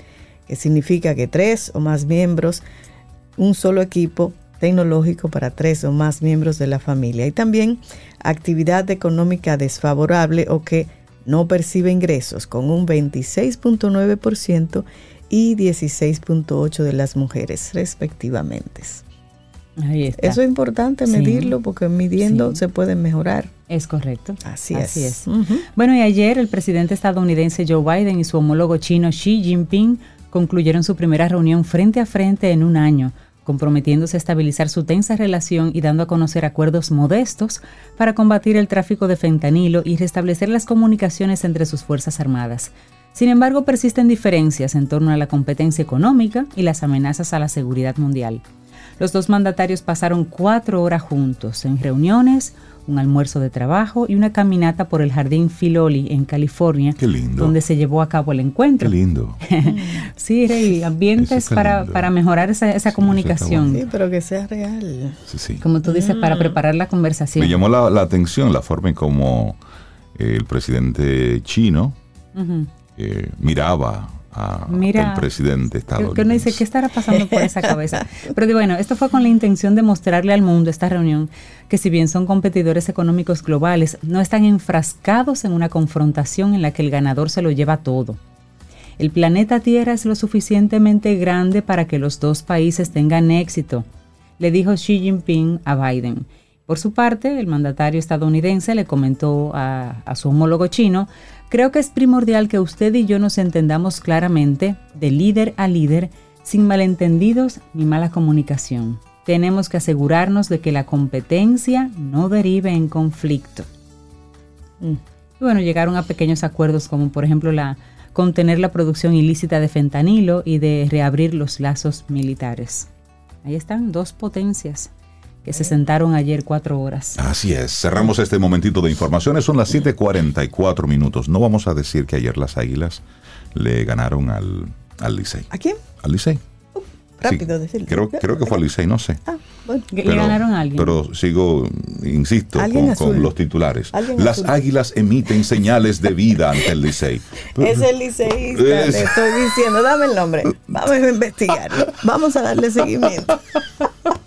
que significa que tres o más miembros, un solo equipo tecnológico para tres o más miembros de la familia. Y también actividad económica desfavorable o que no percibe ingresos con un 26.9% y 16.8% de las mujeres respectivamente. Eso es importante medirlo porque midiendo se puede mejorar. Es correcto. Así, es. Bueno, y ayer el presidente estadounidense Joe Biden y su homólogo chino Xi Jinping concluyeron su primera reunión frente a frente en un año comprometiéndose a estabilizar su tensa relación y dando a conocer acuerdos modestos para combatir el tráfico de fentanilo y restablecer las comunicaciones entre sus Fuerzas Armadas. Sin embargo, persisten diferencias en torno a la competencia económica y las amenazas a la seguridad mundial. Los dos mandatarios pasaron cuatro horas juntos en reuniones, un almuerzo de trabajo y una caminata por el Jardín Filoli en California, donde se llevó a cabo el encuentro. Qué lindo. sí, Rey, ambientes para, para, mejorar esa, esa comunicación. Sí, pero que sea real. Como tú dices, para mm. preparar la conversación. Me llamó la, atención la forma en cómo el presidente chino eh, miraba a Mira, el presidente estadounidense. Que uno dice, ¿qué estará pasando por esa cabeza? Pero bueno, esto fue con la intención de mostrarle al mundo esta reunión que si bien son competidores económicos globales, no están enfrascados en una confrontación en la que el ganador se lo lleva todo. El planeta Tierra es lo suficientemente grande para que los dos países tengan éxito, le dijo Xi Jinping a Biden. Por su parte, el mandatario estadounidense le comentó a, a su homólogo chino Creo que es primordial que usted y yo nos entendamos claramente, de líder a líder, sin malentendidos ni mala comunicación. Tenemos que asegurarnos de que la competencia no derive en conflicto. Mm. Y bueno, llegaron a pequeños acuerdos como por ejemplo la contener la producción ilícita de fentanilo y de reabrir los lazos militares. Ahí están dos potencias que se sentaron ayer cuatro horas. Así es. Cerramos este momentito de informaciones. Son las 7:44 minutos. No vamos a decir que ayer las Águilas le ganaron al, al Licey. ¿A quién? Al Licey. Uh, rápido decirlo. Creo, creo que fue al Licey, no sé. Ah, bueno. le ganaron a alguien. Pero sigo, insisto, con, los titulares. Las Águilas emiten señales de vida ante el Licey. Es el Licey. le estoy diciendo. Dame el nombre. Vamos a investigarlo. Vamos a darle seguimiento.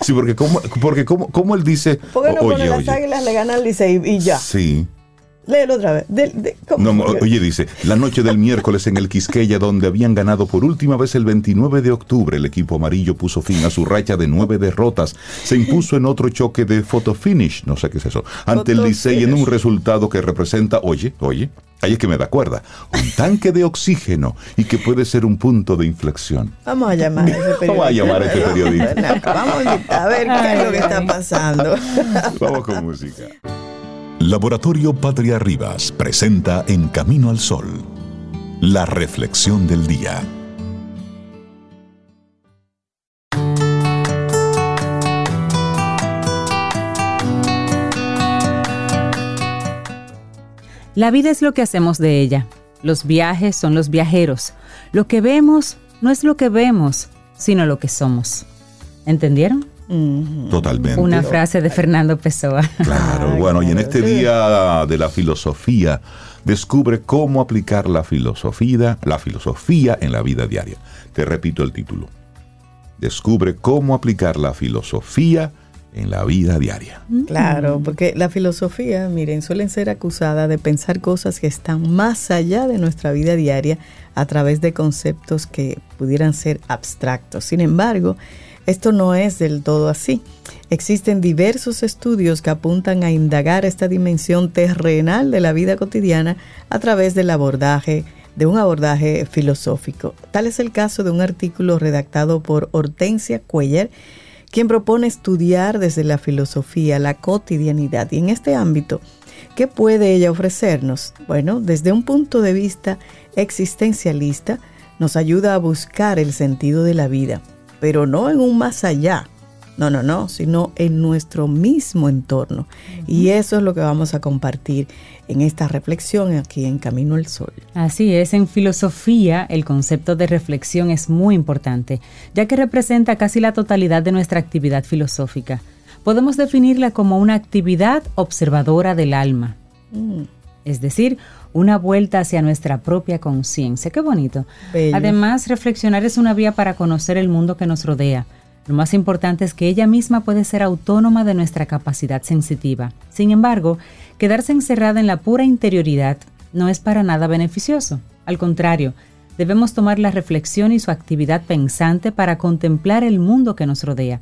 Sí, porque como, porque como, como él dice. ¿Por qué no oye, las águilas le ganan al Licey y ya? Sí. Léelo otra vez. oye, dice, la noche del miércoles en el Quisqueya, donde habían ganado por última vez el 29 de octubre, el equipo amarillo puso fin a su racha de nueve derrotas. Se impuso en otro choque de photo finish, no sé qué es eso, ante el Licey en un resultado que representa, oye, oye, ahí es que me da cuerda, un tanque de oxígeno y que puede ser un punto de inflexión. Vamos a llamar a ese periodista. Vamos a llamar a ese periodista. Vamos a ver qué es lo que está pasando. Vamos con música. Laboratorio Patria Rivas presenta En Camino al Sol, la reflexión del día. La vida es lo que hacemos de ella. Los viajes son los viajeros. Lo que vemos no es lo que vemos, sino lo que somos. ¿Entendieron? Totalmente. Una frase de Fernando Pessoa. Claro, bueno, y en este día de la filosofía, descubre cómo aplicar la filosofía, la filosofía en la vida diaria. Te repito el título. Descubre cómo aplicar la filosofía en la vida diaria. Claro, porque la filosofía, miren, suelen ser acusada de pensar cosas que están más allá de nuestra vida diaria a través de conceptos que pudieran ser abstractos. Sin embargo, esto no es del todo así. Existen diversos estudios que apuntan a indagar esta dimensión terrenal de la vida cotidiana a través del abordaje de un abordaje filosófico. Tal es el caso de un artículo redactado por Hortensia Cuellar quien propone estudiar desde la filosofía la cotidianidad. Y en este ámbito, ¿qué puede ella ofrecernos? Bueno, desde un punto de vista existencialista, nos ayuda a buscar el sentido de la vida, pero no en un más allá, no, no, no, sino en nuestro mismo entorno. Y eso es lo que vamos a compartir en esta reflexión aquí en Camino al Sol. Así es, en filosofía el concepto de reflexión es muy importante, ya que representa casi la totalidad de nuestra actividad filosófica. Podemos definirla como una actividad observadora del alma. Mm. Es decir, una vuelta hacia nuestra propia conciencia. Qué bonito. Además, reflexionar es una vía para conocer el mundo que nos rodea lo más importante es que ella misma puede ser autónoma de nuestra capacidad sensitiva. Sin embargo, quedarse encerrada en la pura interioridad no es para nada beneficioso. Al contrario, debemos tomar la reflexión y su actividad pensante para contemplar el mundo que nos rodea.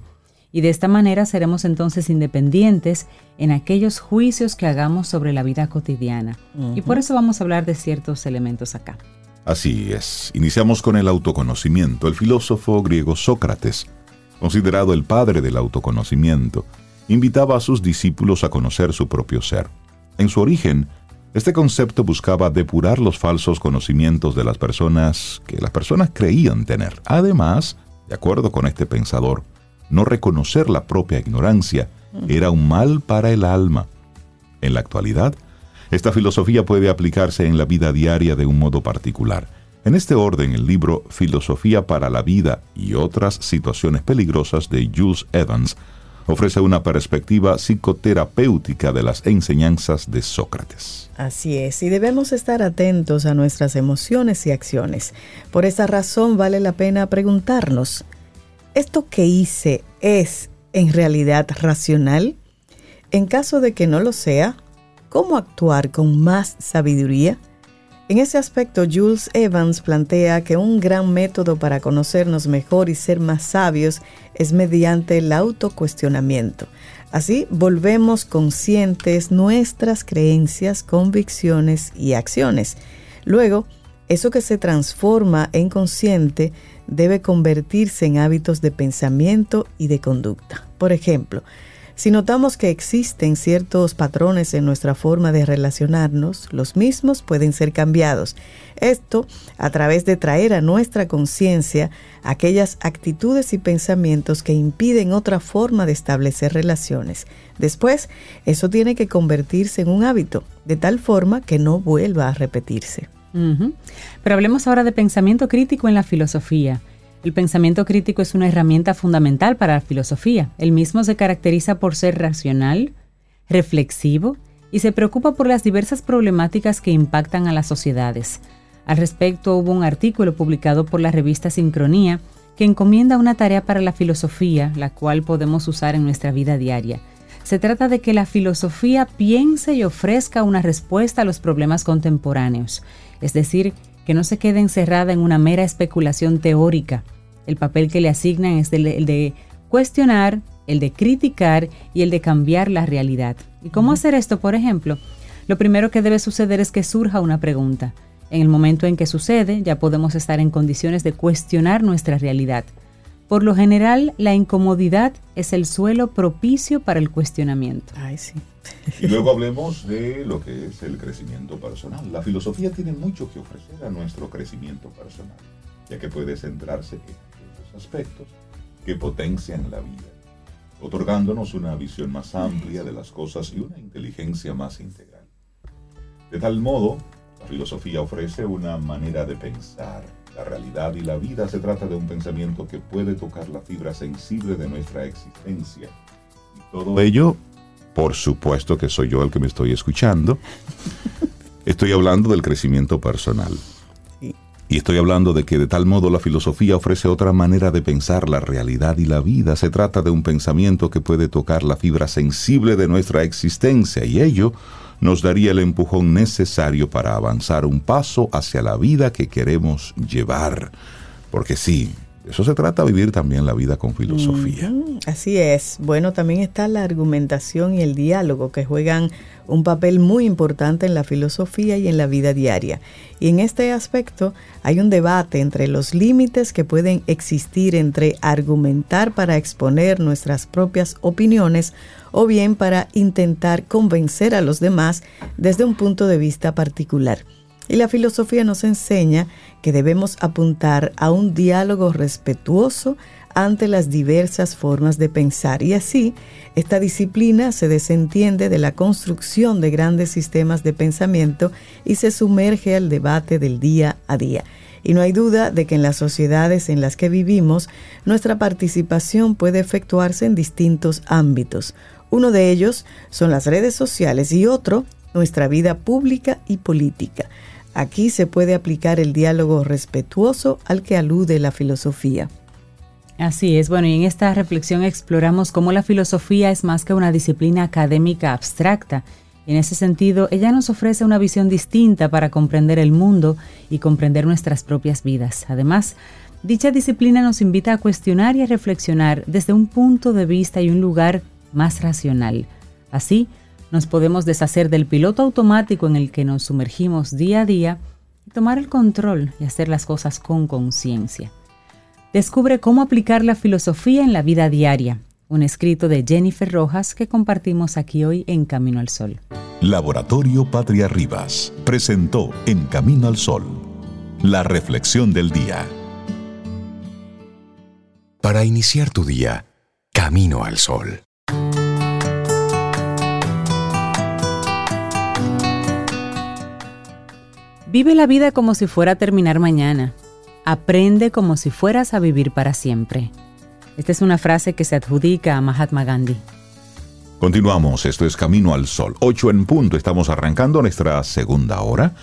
Y de esta manera seremos entonces independientes en aquellos juicios que hagamos sobre la vida cotidiana. Y por eso vamos a hablar de ciertos elementos acá. Así es. Iniciamos con el autoconocimiento. El filósofo griego Sócrates considerado el padre del autoconocimiento, invitaba a sus discípulos a conocer su propio ser. En su origen, este concepto buscaba depurar los falsos conocimientos de las personas que las personas creían tener. Además, de acuerdo con este pensador, no reconocer la propia ignorancia era un mal para el alma. En la actualidad, esta filosofía puede aplicarse en la vida diaria de un modo particular en este orden, el libro Filosofía para la Vida y otras situaciones peligrosas de Jules Evans ofrece una perspectiva psicoterapéutica de las enseñanzas de Sócrates. Así es, y debemos estar atentos a nuestras emociones y acciones. Por esa razón vale la pena preguntarnos, ¿esto que hice es en realidad racional? En caso de que no lo sea, ¿cómo actuar con más sabiduría? En ese aspecto, Jules Evans plantea que un gran método para conocernos mejor y ser más sabios es mediante el autocuestionamiento. Así volvemos conscientes nuestras creencias, convicciones y acciones. Luego, eso que se transforma en consciente debe convertirse en hábitos de pensamiento y de conducta. Por ejemplo, si notamos que existen ciertos patrones en nuestra forma de relacionarnos, los mismos pueden ser cambiados. Esto a través de traer a nuestra conciencia aquellas actitudes y pensamientos que impiden otra forma de establecer relaciones. Después, eso tiene que convertirse en un hábito, de tal forma que no vuelva a repetirse. Pero hablemos ahora de pensamiento crítico en la filosofía. El pensamiento crítico es una herramienta fundamental para la filosofía. El mismo se caracteriza por ser racional, reflexivo y se preocupa por las diversas problemáticas que impactan a las sociedades. Al respecto hubo un artículo publicado por la revista Sincronía que encomienda una tarea para la filosofía, la cual podemos usar en nuestra vida diaria. Se trata de que la filosofía piense y ofrezca una respuesta a los problemas contemporáneos, es decir, que no se quede encerrada en una mera especulación teórica. El papel que le asignan es el de, cuestionar, el de criticar y el de cambiar la realidad. ¿Y cómo hacer esto, por ejemplo? Lo primero que debe suceder es que surja una pregunta. En el momento en que sucede, ya podemos estar en condiciones de cuestionar nuestra realidad. Por lo general, la incomodidad es el suelo propicio para el cuestionamiento. Ay, sí. Y luego hablemos de lo que es el crecimiento personal. La filosofía tiene mucho que ofrecer a nuestro crecimiento personal, ya que puede centrarse en esos aspectos que potencian la vida, otorgándonos una visión más amplia de las cosas y una inteligencia más integral. De tal modo, la filosofía ofrece una manera de pensar, La realidad y la vida se trata de un pensamiento que puede tocar la fibra sensible de nuestra existencia. Y todo ello, por supuesto que soy yo el que me estoy escuchando. Estoy hablando del crecimiento personal. Y estoy hablando de que de tal modo la filosofía ofrece otra manera de pensar la realidad y la vida. Se trata de un pensamiento que puede tocar la fibra sensible de nuestra existencia y ello nos daría el empujón necesario para avanzar un paso hacia la vida que queremos llevar. Porque sí, eso se trata de vivir también la vida con filosofía. así es. Bueno, también está la argumentación y el diálogo que juegan un papel muy importante en la filosofía y en la vida diaria. Y en este aspecto hay un debate entre los límites que pueden existir entre argumentar para exponer nuestras propias opiniones o bien para intentar convencer a los demás desde un punto de vista particular. Y la filosofía nos enseña que debemos apuntar a un diálogo respetuoso ante las diversas formas de pensar y así esta disciplina se desentiende de la construcción de grandes sistemas de pensamiento y se sumerge al debate del día a día. Y no hay duda de que en las sociedades en las que vivimos, nuestra participación puede efectuarse en distintos ámbitos. Uno de ellos son las redes sociales y otro, nuestra vida pública y política. Aquí se puede aplicar el diálogo respetuoso al que alude la filosofía. Así es, bueno, y en esta reflexión exploramos cómo la filosofía es más que una disciplina académica abstracta. En ese sentido, ella nos ofrece una visión distinta para comprender el mundo y comprender nuestras propias vidas. Además, dicha disciplina nos invita a cuestionar y a reflexionar desde un punto de vista y un lugar más racional. Así, nos podemos deshacer del piloto automático en el que nos sumergimos día a día y tomar el control y hacer las cosas con conciencia. Descubre cómo aplicar la filosofía en la vida diaria, un escrito de Jennifer Rojas que compartimos aquí hoy en Camino al Sol. Laboratorio Patria Rivas presentó En Camino al Sol, la reflexión del día. Para iniciar tu día, Camino al Sol. Vive la vida como si fuera a terminar mañana. Aprende como si fueras a vivir para siempre. Esta es una frase que se adjudica a Mahatma Gandhi. Continuamos, esto es Camino al Sol. 8 en punto, estamos arrancando nuestra segunda hora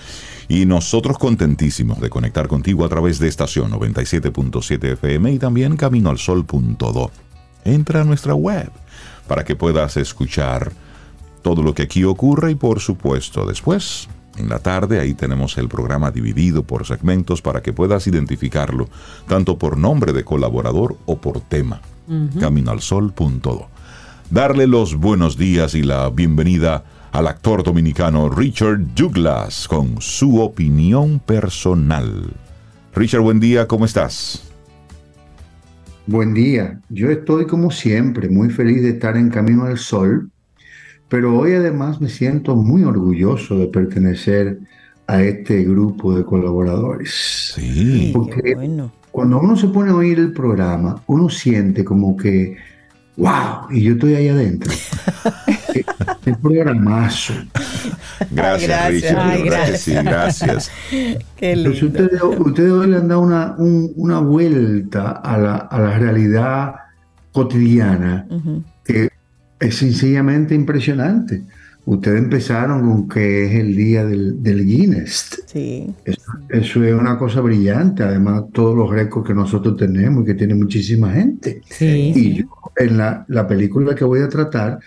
y nosotros contentísimos de conectar contigo a través de estación 97.7 FM y también caminoalsol.do. Entra a nuestra web para que puedas escuchar todo lo que aquí ocurre y por supuesto después en la tarde. Ahí tenemos el programa dividido por segmentos para que puedas identificarlo, tanto por nombre de colaborador o por tema. Caminoalsol.do. Darle los buenos días y la bienvenida al actor dominicano Richard Douglas con su opinión personal. Richard, buen día, ¿cómo estás? Buen día, yo estoy como siempre muy feliz de estar en Camino al Sol pero hoy además me siento muy orgulloso de pertenecer a este grupo de colaboradores. Sí. Porque cuando uno se pone a oír el programa, uno siente como que, wow, y yo estoy ahí adentro. el programazo. Gracias, Richard. gracias. sí, gracias. Qué lindo. ustedes, ustedes, hoy le han dado una, una vuelta a la, a la realidad cotidiana que es sencillamente impresionante. Ustedes empezaron con que es el día del, Guinness. Sí. Eso, es una cosa brillante. Además, todos los récords que nosotros tenemos y que tiene muchísima gente. Sí. Y yo, en la, la, película que voy a tratar,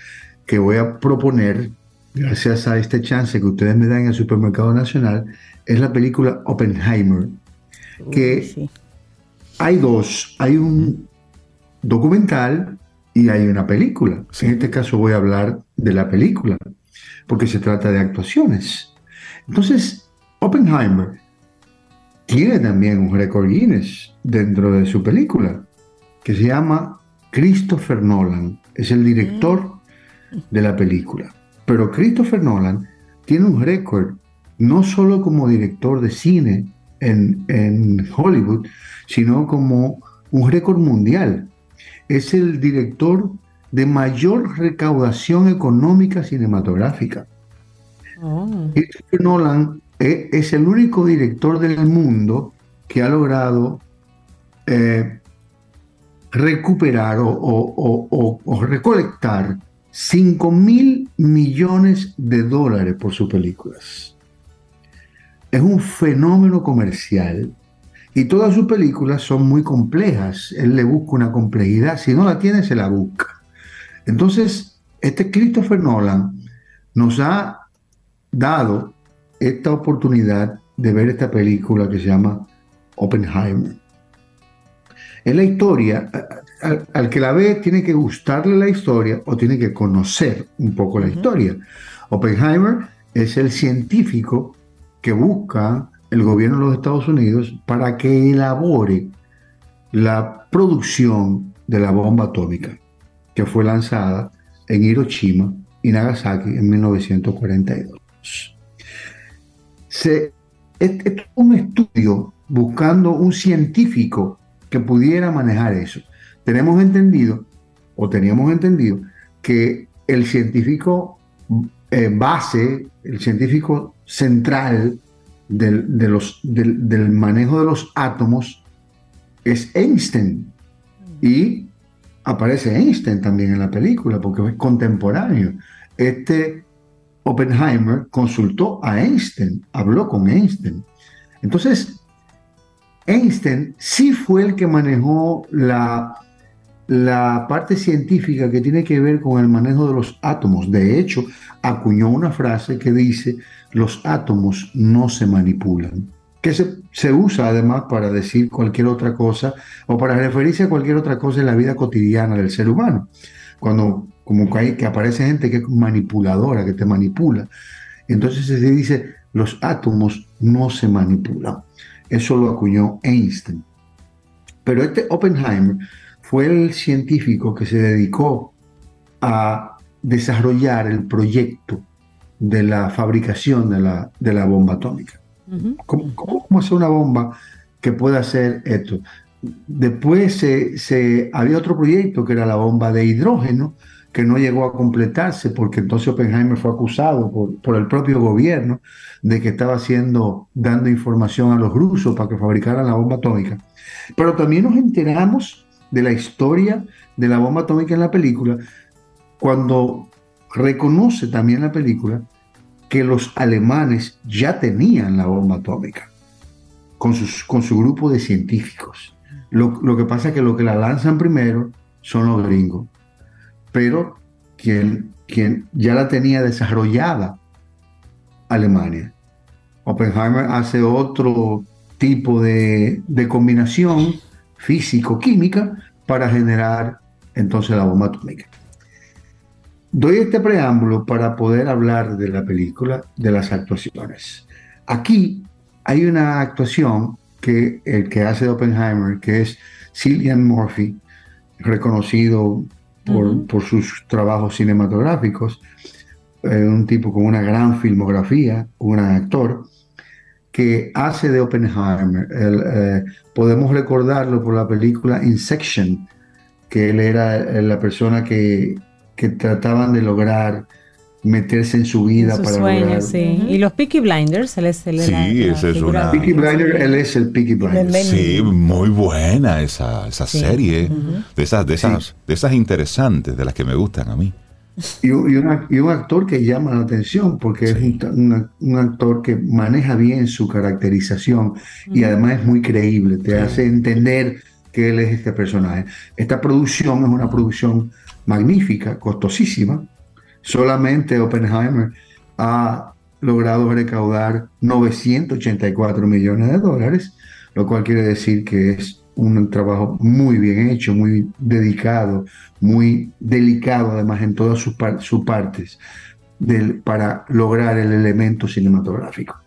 que voy a proponer, gracias a este chance que ustedes me dan en el Supermercado Nacional, es la película Oppenheimer. que hay dos. Hay un documental y hay una película. En este caso voy a hablar de la película, porque se trata de actuaciones. Entonces, Oppenheimer tiene también un récord Guinness dentro de su película, que se llama Christopher Nolan. Es el director mm. de la película. Pero Christopher Nolan tiene un récord no solo como director de cine en, en Hollywood, sino como un récord mundial es el director de mayor recaudación económica cinematográfica. Oh. Nolan es el único director del mundo que ha logrado eh, recuperar o, recolectar 5 mil millones de dólares por sus películas. Es un fenómeno comercial y todas sus películas son muy complejas. Él le busca una complejidad. Si no la tiene, se la busca. Entonces, este Christopher Nolan nos ha dado esta oportunidad de ver esta película que se llama Oppenheimer. Es la historia, al, que la ve tiene que gustarle la historia o tiene que conocer un poco la historia. Oppenheimer es el científico que busca el gobierno de los Estados Unidos para que elabore la producción de la bomba atómica que fue lanzada en Hiroshima y Nagasaki en 1942. Se, un estudio buscando un científico que pudiera manejar eso. Tenemos entendido, o teníamos entendido, que el científico eh, base, el científico central del, de los, del, manejo de los átomos es Einstein. Y aparece Einstein también en la película, porque es contemporáneo. Este Oppenheimer consultó a Einstein, habló con Einstein. Entonces, Einstein sí fue el que manejó la, la parte científica que tiene que ver con el manejo de los átomos. De hecho, acuñó una frase que dice, los átomos no se manipulan, que se, se, usa además para decir cualquier otra cosa o para referirse a cualquier otra cosa en la vida cotidiana del ser humano. Cuando como que, hay, que aparece gente que es manipuladora, que te manipula. Entonces se dice, los átomos no se manipulan. Eso lo acuñó Einstein. Pero este Oppenheimer fue el científico que se dedicó a desarrollar el proyecto de la fabricación de la, de la bomba atómica. ¿Cómo, hacer una bomba que pueda hacer esto? Después se, había otro proyecto que era la bomba de hidrógeno, que no llegó a completarse porque entonces Oppenheimer fue acusado por, el propio gobierno de que estaba haciendo, dando información a los rusos para que fabricaran la bomba atómica. Pero también nos enteramos de la historia de la bomba atómica en la película cuando reconoce también la película que los alemanes ya tenían la bomba atómica con, sus, con su grupo de científicos. Lo, lo que pasa es que lo que la lanzan primero son los gringos pero quien, quien ya la tenía desarrollada Alemania. Oppenheimer hace otro tipo de, combinación físico-química para generar entonces la bomba atómica. Doy este preámbulo para poder hablar de la película, de las actuaciones. Aquí hay una actuación que el que hace Oppenheimer, que es Cillian Murphy, reconocido por, sus trabajos cinematográficos, eh, un tipo con una gran filmografía, un actor, que hace de Oppenheimer. Eh, podemos recordarlo por la película Insection, que él era eh, la persona que, que trataban de lograr meterse en su vida para sueños, sí. Y los Peaky Blinders, él es el Sí, esa es una Peaky Blinder, él es el Peaky Blinders. Sí, muy buena esa, esa serie, de esas de esas de esas interesantes, de las que me gustan a mí. Y, un actor que llama la atención porque es un, actor que maneja bien su caracterización y además es muy creíble, te hace entender que él es este personaje. Esta producción es una producción magnífica, costosísima, Solamente Oppenheimer ha logrado recaudar 984 millones de dólares, lo cual quiere decir que es un trabajo muy bien hecho, muy dedicado, muy delicado además en todas sus, partes para lograr el elemento cinematográfico.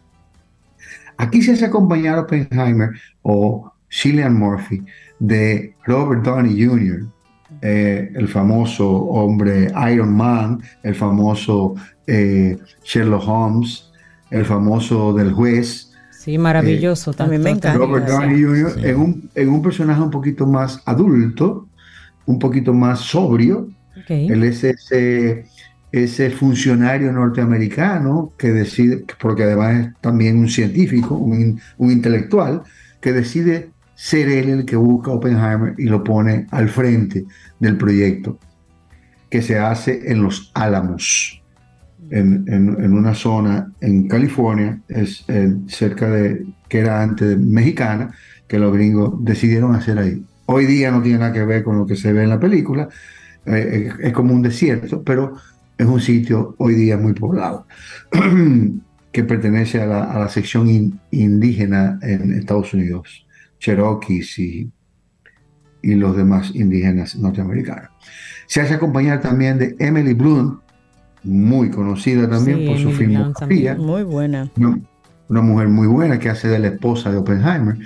Aquí se hace acompañar Oppenheimer o Cillian Murphy de Robert Downey Jr., eh, el famoso hombre Iron Man, el famoso eh, Sherlock Holmes, el famoso del juez. Sí, maravilloso, eh, también me encanta. Robert Downey Jr. En, un, personaje un poquito más adulto, un poquito más sobrio. Él es ese, ese funcionario norteamericano que decide, porque además es también un científico, un, un intelectual, que decide ser él el que busca a Oppenheimer y lo pone al frente del proyecto que se hace en Los Álamos, en, en, una zona en California, es cerca de, que era antes mexicana, que los gringos decidieron hacer ahí. Hoy día no tiene nada que ver con lo que se ve en la película, eh, es, como un desierto, pero es un sitio hoy día muy poblado, que pertenece a la sección indígena en Estados Unidos, Cherokees y, y los demás indígenas norteamericanos. Se hace acompañar también de Emily Blunt, muy conocida también por su filmografía. Muy buena. Una, mujer muy buena que hace de la esposa de Oppenheimer.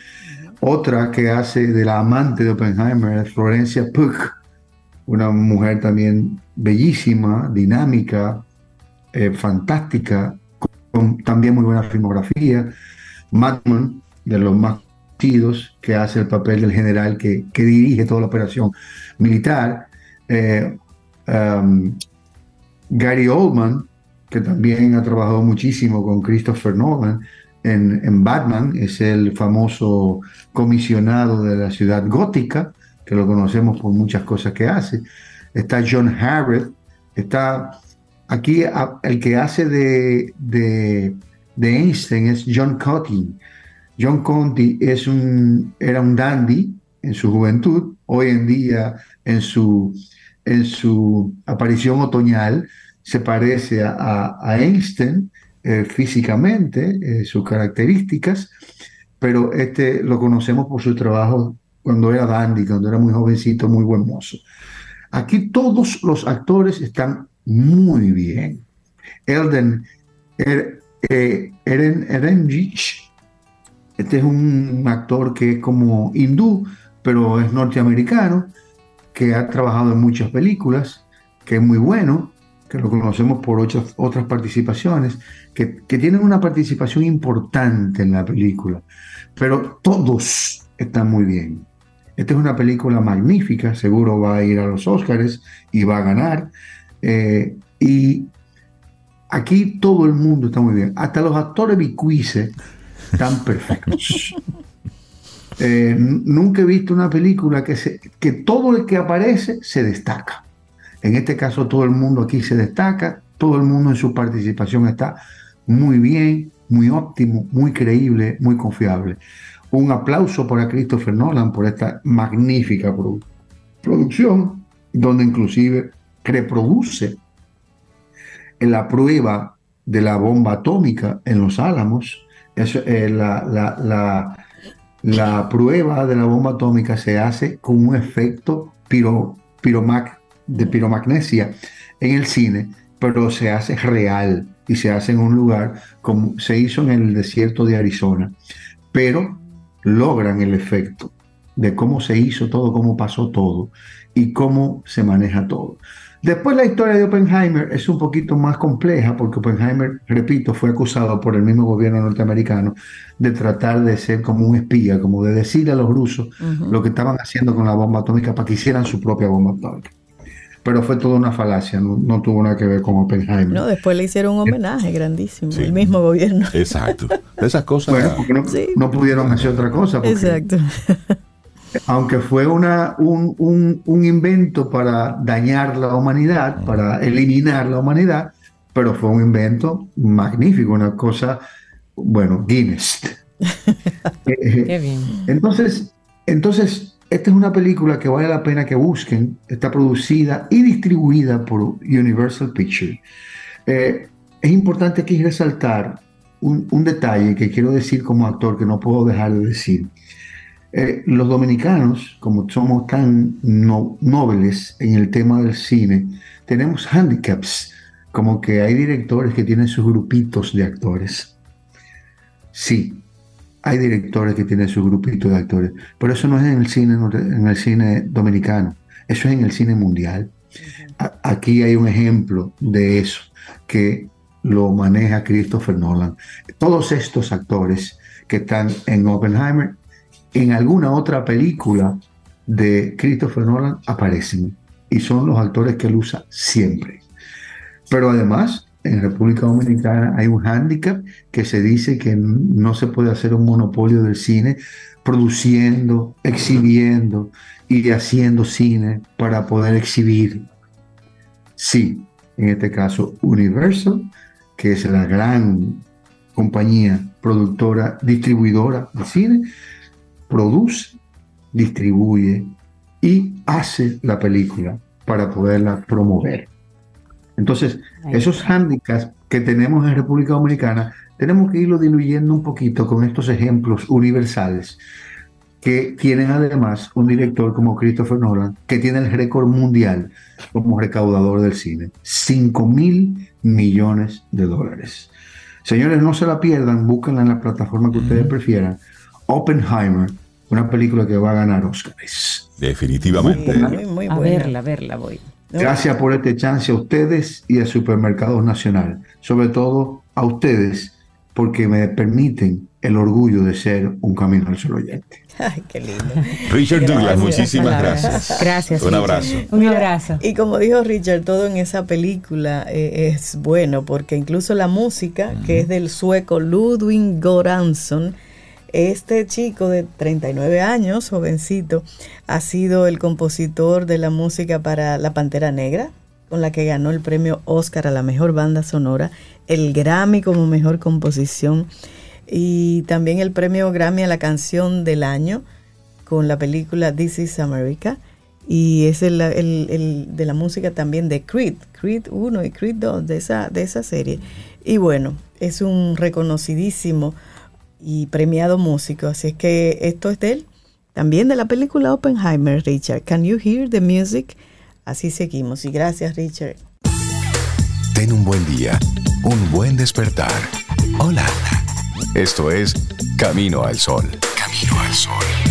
Otra que hace de la amante de Oppenheimer es Florencia Pugh, una mujer también bellísima, dinámica, eh, fantástica, con también muy buena filmografía. Madman, de los más que hace el papel del general que, que dirige toda la operación militar. Eh, um, Gary Oldman, que también ha trabajado muchísimo con Christopher Nolan en, Batman, es el famoso comisionado de la ciudad gótica, que lo conocemos por muchas cosas que hace. Está John Harrod, está aquí el que hace de, de, Einstein es John Cotting. John Conti es un, era un dandy en su juventud, hoy en día en su en su aparición otoñal se parece a, Einstein eh, físicamente, eh, sus características, pero este lo conocemos por su trabajo cuando era dandy, cuando era muy jovencito, muy buen mozo. Aquí todos los actores están muy bien. Elden er, eh, Eren, este es un actor que es como hindú, pero es norteamericano que ha trabajado en muchas películas, que es muy bueno, que lo conocemos por otras, participaciones, que, que tienen una participación importante en la película, pero todos están muy bien. Esta es una película magnífica, seguro va a ir a los Oscars y va a ganar. Eh, y aquí todo el mundo está muy bien. Hasta los actores bicuice están perfectos. Eh, nunca he visto una película que, se, que todo el que aparece se destaca. En este caso todo el mundo aquí se destaca, todo el mundo en su participación está muy bien, muy óptimo, muy creíble, muy confiable. Un aplauso para Christopher Nolan por esta magnífica producción, donde inclusive reproduce la prueba de la bomba atómica en los Álamos, eh, la, la la prueba de la bomba atómica se hace con un efecto piro, de piromagnesia en el cine, pero se hace real y se hace en un lugar como se hizo en el desierto de Arizona. Pero logran el efecto de cómo se hizo todo, cómo pasó todo y cómo se maneja todo. Después la historia de Oppenheimer es un poquito más compleja porque Oppenheimer, repito, fue acusado por el mismo gobierno norteamericano de tratar de ser como un espía, como de decirle a los rusos lo que estaban haciendo con la bomba atómica para que hicieran su propia bomba atómica. Pero fue toda una falacia, no, tuvo nada que ver con Oppenheimer. No, después le hicieron un homenaje grandísimo, el mismo gobierno. Exacto. Esas cosas. Bueno, porque no, pudieron hacer otra cosa. Exacto aunque fue una, un, invento para dañar la humanidad, para eliminar la humanidad, pero fue un invento magnífico, una cosa, bueno, Guinness. Qué bien. Entonces, entonces, esta es una película que vale la pena que busquen. Está producida y distribuida por Universal Pictures. Eh, es importante aquí resaltar un, un, detalle que quiero decir como actor que no puedo dejar de decir. Eh, los dominicanos, como somos tan nobles en el tema del cine, tenemos handicaps, como que hay directores que tienen sus grupitos de actores. Sí, hay directores que tienen sus grupitos de actores, pero eso no es en el cine, en el cine dominicano, eso es en el cine mundial. aquí hay un ejemplo de eso que lo maneja Christopher Nolan. Todos estos actores que están en Oppenheimer en alguna otra película de Christopher Nolan aparecen y son los actores que él usa siempre. Pero además, en República Dominicana hay un hándicap que se dice que no se puede hacer un monopolio del cine produciendo, exhibiendo y haciendo cine para poder exhibir. Sí, en este caso Universal, que es la gran compañía productora, distribuidora de cine, produce, distribuye y hace la película para poderla promover. Entonces, esos hándicaps que tenemos en República Dominicana, tenemos que irlo diluyendo un poquito con estos ejemplos universales que tienen además un director como Christopher Nolan, que tiene el récord mundial como recaudador del cine, 5 mil millones de dólares. Señores, no se la pierdan, búsquenla en la plataforma que ustedes prefieran. Oppenheimer, una película que va a ganar Oscars. Definitivamente. Muy, a verla, a verla voy. Gracias por este chance a ustedes y a Supermercados Nacional. Sobre todo a ustedes, porque me permiten el orgullo de ser un camino al sol oyente. Ay, qué lindo. Richard Douglas, muchísimas gracias. Gracias. Un abrazo. Un abrazo. Y como dijo Richard, todo en esa película eh, es bueno, porque incluso la música, que es del sueco Ludwig Goransson, este chico de 39 años, jovencito, ha sido el compositor de la música para La Pantera Negra, con la que ganó el premio Oscar a la mejor banda sonora, el Grammy como mejor composición y también el premio Grammy a la canción del año con la película This is America y es el, de la música también de Creed, Creed 1 y Creed 2 de esa, de esa serie. Y bueno, es un reconocidísimo y premiado músico, así es que esto es de él. También de la película Oppenheimer, Richard. Can you hear the music? Así seguimos y gracias, Richard. Ten un buen día, un buen despertar. Hola. Esto es Camino al Sol. Camino al Sol.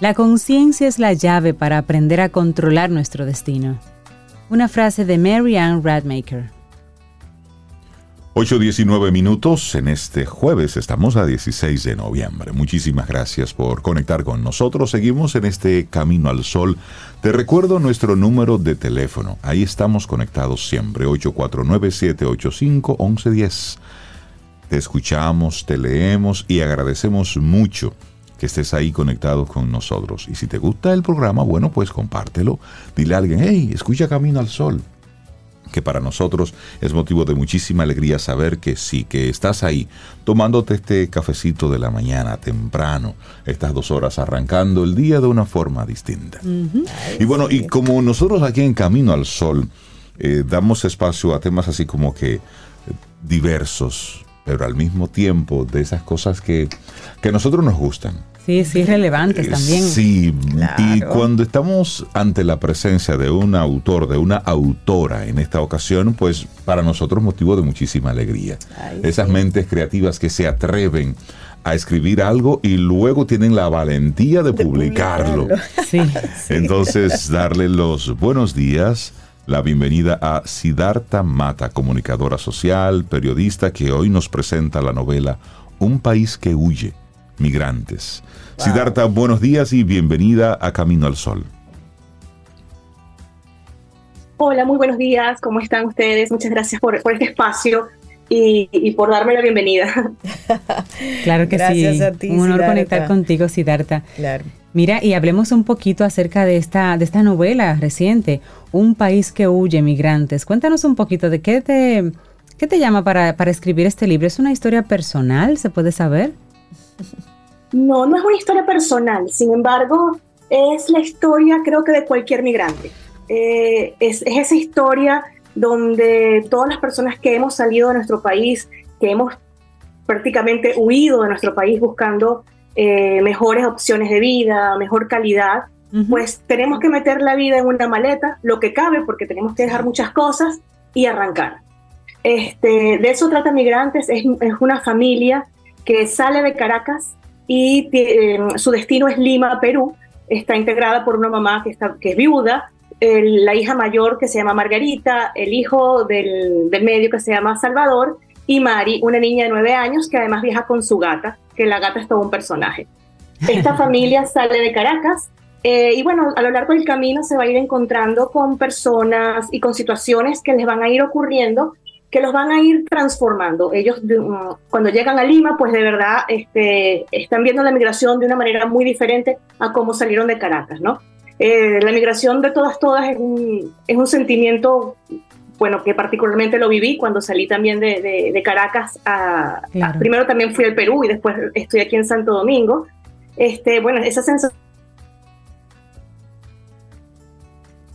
La conciencia es la llave para aprender a controlar nuestro destino. Una frase de Mary Ann Radmaker. 8.19 minutos en este jueves, estamos a 16 de noviembre. Muchísimas gracias por conectar con nosotros. Seguimos en este Camino al Sol. Te recuerdo nuestro número de teléfono. Ahí estamos conectados siempre, 849-785-1110. Te escuchamos, te leemos y agradecemos mucho que estés ahí conectado con nosotros. Y si te gusta el programa, bueno, pues compártelo. Dile a alguien, hey, escucha Camino al Sol que para nosotros es motivo de muchísima alegría saber que sí, que estás ahí tomándote este cafecito de la mañana temprano, estas dos horas arrancando el día de una forma distinta. Y bueno, y como nosotros aquí en Camino al Sol eh, damos espacio a temas así como que eh, diversos, pero al mismo tiempo de esas cosas que, que a nosotros nos gustan. Sí, sí, relevantes eh, también. Sí, y cuando estamos ante la presencia de un autor, de una autora en esta ocasión, pues para nosotros motivo de muchísima alegría. Esas mentes creativas que se atreven a escribir algo y luego tienen la valentía de, publicarlo. Sí. Entonces, darle los buenos días, la bienvenida a Siddhartha Mata, comunicadora social, periodista que hoy nos presenta la novela Un país que huye, migrantes Sidarta, buenos días y bienvenida a Camino al Sol. Hola, muy buenos días, ¿cómo están ustedes? Muchas gracias por, este espacio y, por darme la bienvenida. claro que sí. A ti, Un honor conectar contigo, Sidarta. Claro. Mira, y hablemos un poquito acerca de esta, de esta novela reciente, Un país que huye, migrantes. Cuéntanos un poquito de qué te, qué te llama para, para escribir este libro. ¿Es una historia personal? ¿Se puede saber? No, no es una historia personal, sin embargo, es la historia creo que de cualquier migrante. Eh, es, esa historia donde todas las personas que hemos salido de nuestro país, que hemos prácticamente huido de nuestro país buscando eh, mejores opciones de vida, mejor calidad, pues tenemos que meter la vida en una maleta, lo que cabe, porque tenemos que dejar muchas cosas y arrancar. Este, de eso trata Migrantes, es, es una familia que sale de Caracas y em, su destino es Lima, Perú. Está integrada por una mamá que, está, que es viuda, la hija mayor que se llama Margarita, el hijo del, del, medio que se llama Salvador y Mari, una niña de nueve años que además viaja con su gata, que la gata es todo un personaje. Esta familia sale de Caracas eh, y bueno, a lo largo del camino se va a ir encontrando con personas y con situaciones que les van a ir ocurriendo que los van a ir transformando. Ellos cuando llegan a Lima, pues de verdad este, están viendo la migración de una manera muy diferente a cómo salieron de Caracas, ¿no? Eh, la migración de todas, todas es un, es un sentimiento, bueno, que particularmente lo viví cuando salí también de, de, Caracas. A, primero también fui al Perú y después estoy aquí en Santo Domingo. Este, bueno, esa sensación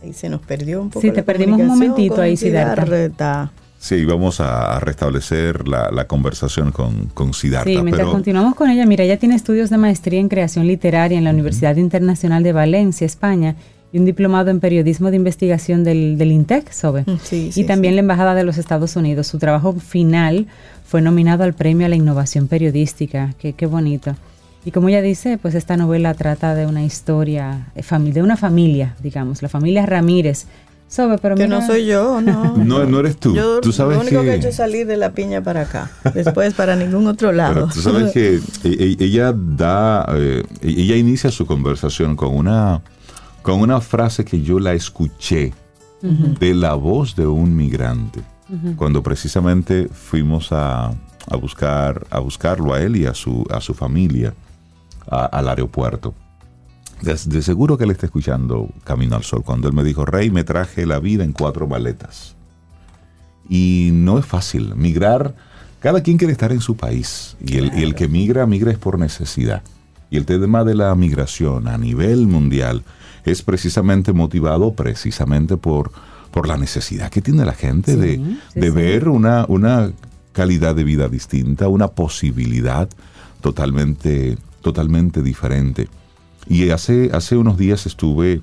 Ahí se nos perdió un poco. Sí, te perdimos un momentito ahí, Siddhartha. Sí, vamos a, restablecer la, conversación con, con Siddhartha. Sí, mientras continuamos con ella, mira, ella tiene estudios de maestría en creación literaria en la Universidad Internacional de Valencia, España, y un diplomado en periodismo de investigación del, del INTEC, SOBE. Mm, sí, y también la Embajada de los Estados Unidos. Su trabajo final fue nominado al Premio a la Innovación Periodística. Qué, qué bonito. Y como ella dice, pues esta novela trata de una historia, de una familia, digamos, la familia Ramírez, pero que no soy yo, no. no, eres tú. tú sabes lo único que... he hecho es salir de la piña para acá. Después para ningún otro lado. tú sabes que e, e, ella da, eh, ella inicia su conversación con una, con una frase que yo la escuché de la voz de un migrante. Cuando precisamente fuimos a, a, buscar, a buscarlo a él y a su, a su familia al aeropuerto. De, seguro que él está escuchando Camino al Sol, cuando él me dijo, Rey, me traje la vida en cuatro maletas. Y no es fácil. Migrar, cada quien quiere estar en su país. Y el, y el que migra, migra es por necesidad. Y el tema de la migración a nivel mundial es precisamente motivado precisamente por, por la necesidad que tiene la gente de, de ver una, una calidad de vida distinta, una posibilidad totalmente, totalmente diferente. Y hace, hace unos días estuve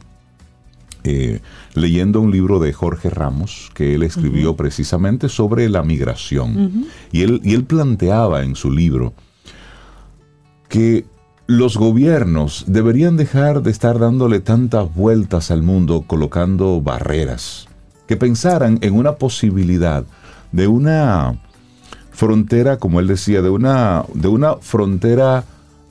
eh, leyendo un libro de Jorge Ramos que él escribió precisamente sobre la migración. y, él, y él planteaba en su libro que los gobiernos deberían dejar de estar dándole tantas vueltas al mundo colocando barreras, que pensaran en una posibilidad de una frontera, como él decía, de una, de una frontera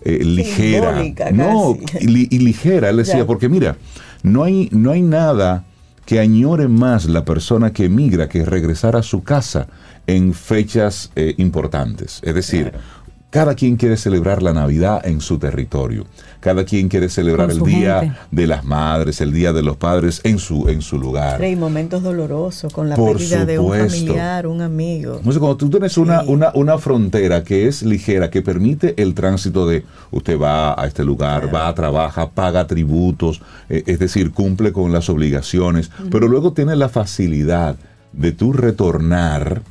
eh, ligera. No, y, ligera, él decía, porque mira, no hay, no hay nada que añore más la persona que emigra que regresar a su casa en fechas eh, importantes. Es decir, cada quien quiere celebrar la Navidad en su territorio. Cada quien quiere celebrar el Día de las Madres, el Día de los Padres en su, en su lugar. Hay momentos dolorosos con la pérdida de un familiar, un amigo. Entonces, cuando tú tienes una, una, una, frontera que es ligera, que permite el tránsito de usted va a este lugar, va a trabajar, paga tributos, eh, es decir, cumple con las obligaciones, pero luego tiene la facilidad de tú retornar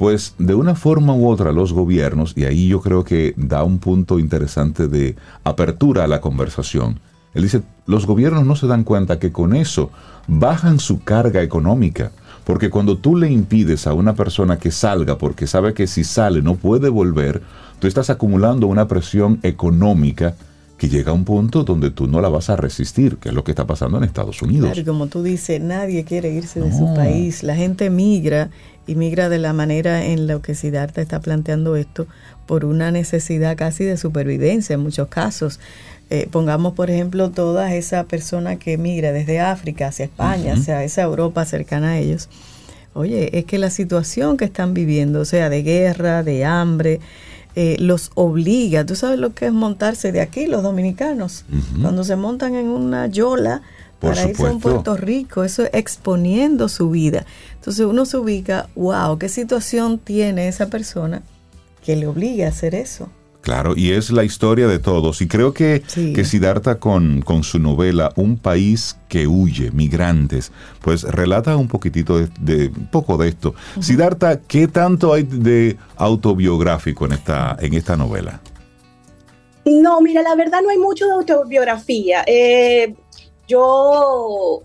pues de una forma u otra los gobiernos, y ahí yo creo que da un punto interesante de apertura a la conversación, él dice, los gobiernos no se dan cuenta que con eso bajan su carga económica, porque cuando tú le impides a una persona que salga porque sabe que si sale no puede volver, tú estás acumulando una presión económica que llega a un punto donde tú no la vas a resistir, que es lo que está pasando en Estados Unidos. Claro, y como tú dices, nadie quiere irse de su país, la gente migra y migra de la manera en la que Siddhartha está planteando esto por una necesidad casi de supervivencia en muchos casos. Eh, pongamos, por ejemplo, toda esa persona que migra desde África hacia España, hacia esa Europa cercana a ellos. Oye, es que la situación que están viviendo, o sea, de guerra, de hambre, eh, los obliga. ¿Tú sabes lo que es montarse de aquí, los dominicanos? Cuando se montan en una yola para irse a Puerto Rico, eso es exponiendo su vida. Entonces uno se ubica, wow, ¿qué situación tiene esa persona que le obliga a hacer eso? Claro, y es la historia de todos. Y creo que, que Siddhartha con, con, su novela Un país que huye, migrantes, pues relata un poquitito de, poco de esto. Siddhartha, ¿qué tanto hay de autobiográfico en esta, en esta novela? No, mira, la verdad no hay mucho de autobiografía. Eh, yo,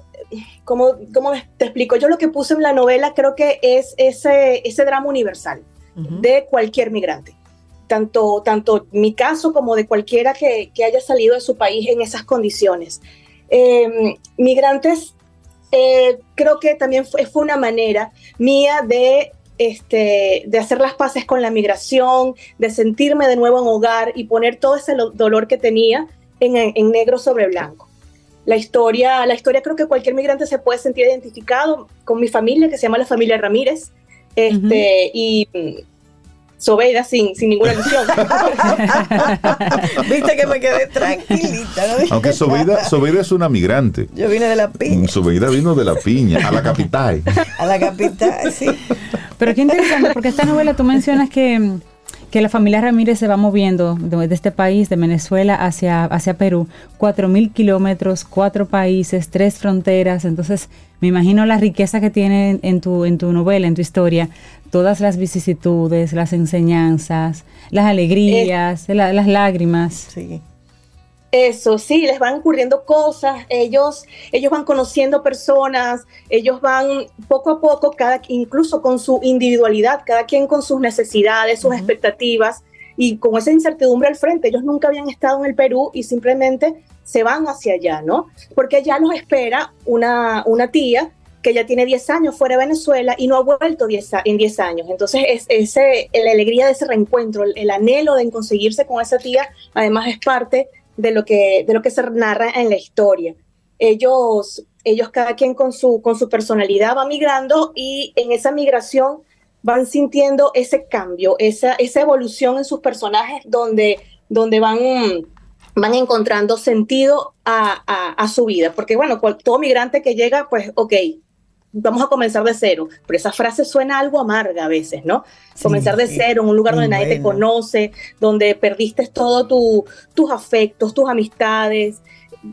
como, como te explico, yo lo que puse en la novela creo que es ese, ese drama universal de cualquier migrante tanto, tanto mi caso como de cualquiera que, haya salido de su país en esas condiciones. Em, migrantes, eh, creo que también fue, fue, una manera mía de este, de hacer las paces con la migración, de sentirme de nuevo en hogar y poner todo ese dolor que tenía en, negro sobre blanco. La historia, la historia creo que cualquier migrante se puede sentir identificado con mi familia, que se llama la familia Ramírez, este, y Sobeida sin, sin ninguna ilusión. Viste que me quedé tranquilita. ¿no? Aunque Sobeida, Sobeida, es una migrante. Yo vine de la piña. Mm, Sobeida vino de la piña, a la capital. a la capital, sí. Pero qué interesante, porque esta novela tú mencionas que que la familia Ramírez se va moviendo de, este país, de Venezuela hacia, hacia Perú, cuatro mil kilómetros, cuatro países, tres fronteras. Entonces, me imagino la riqueza que tiene en tu, en tu novela, en tu historia, todas las vicisitudes, las enseñanzas, las alegrías, eh, las lágrimas. Sí. Eso, sí, les van ocurriendo cosas, ellos, ellos van conociendo personas, ellos van poco a poco, cada, incluso con su individualidad, cada quien con sus necesidades, sus expectativas y con esa incertidumbre al frente. Ellos nunca habían estado en el Perú y simplemente se van hacia allá, ¿no? Porque ya los espera una, una tía que ya tiene 10 años fuera de Venezuela y no ha vuelto en 10 años. Entonces, es, ese, la alegría de ese reencuentro, el, el anhelo de conseguirse con esa tía, además es parte de lo que, de lo que se narra en la historia. Ellos, ellos cada quien con su, con su personalidad va migrando y en esa migración van sintiendo ese cambio, esa, esa evolución en sus personajes donde, donde van, van encontrando sentido a, a, su vida. Porque bueno, todo migrante que llega, pues ok, vamos a comenzar de cero, pero esa frase suena algo amarga a veces, ¿no? comenzar de cero en un lugar donde nadie te conoce, donde perdiste todos tus afectos, tus amistades.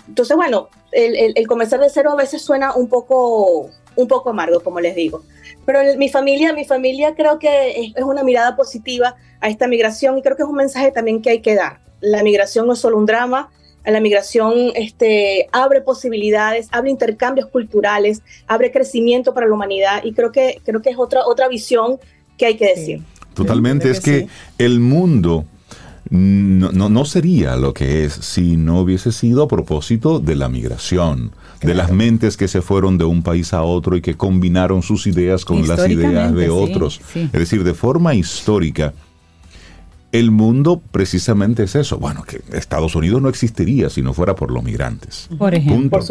Entonces, bueno, el, comenzar de cero a veces suena un poco, un poco amargo, como les digo. Pero mi familia, mi familia creo que es una mirada positiva a esta migración y creo que es un mensaje también que hay que dar. La migración no es solo un drama, la migración este, abre posibilidades, abre intercambios culturales, abre crecimiento para la humanidad y creo que, creo que es otra, otra visión que hay que decir. Totalmente, es que el mundo no, no, sería lo que es si no hubiese sido a propósito de la migración, de las mentes que se fueron de un país a otro y que combinaron sus ideas con las ideas de otros. Es decir, de forma histórica el mundo precisamente es eso. Bueno, que Estados Unidos no existiría si no fuera por los migrantes. Por ejemplo.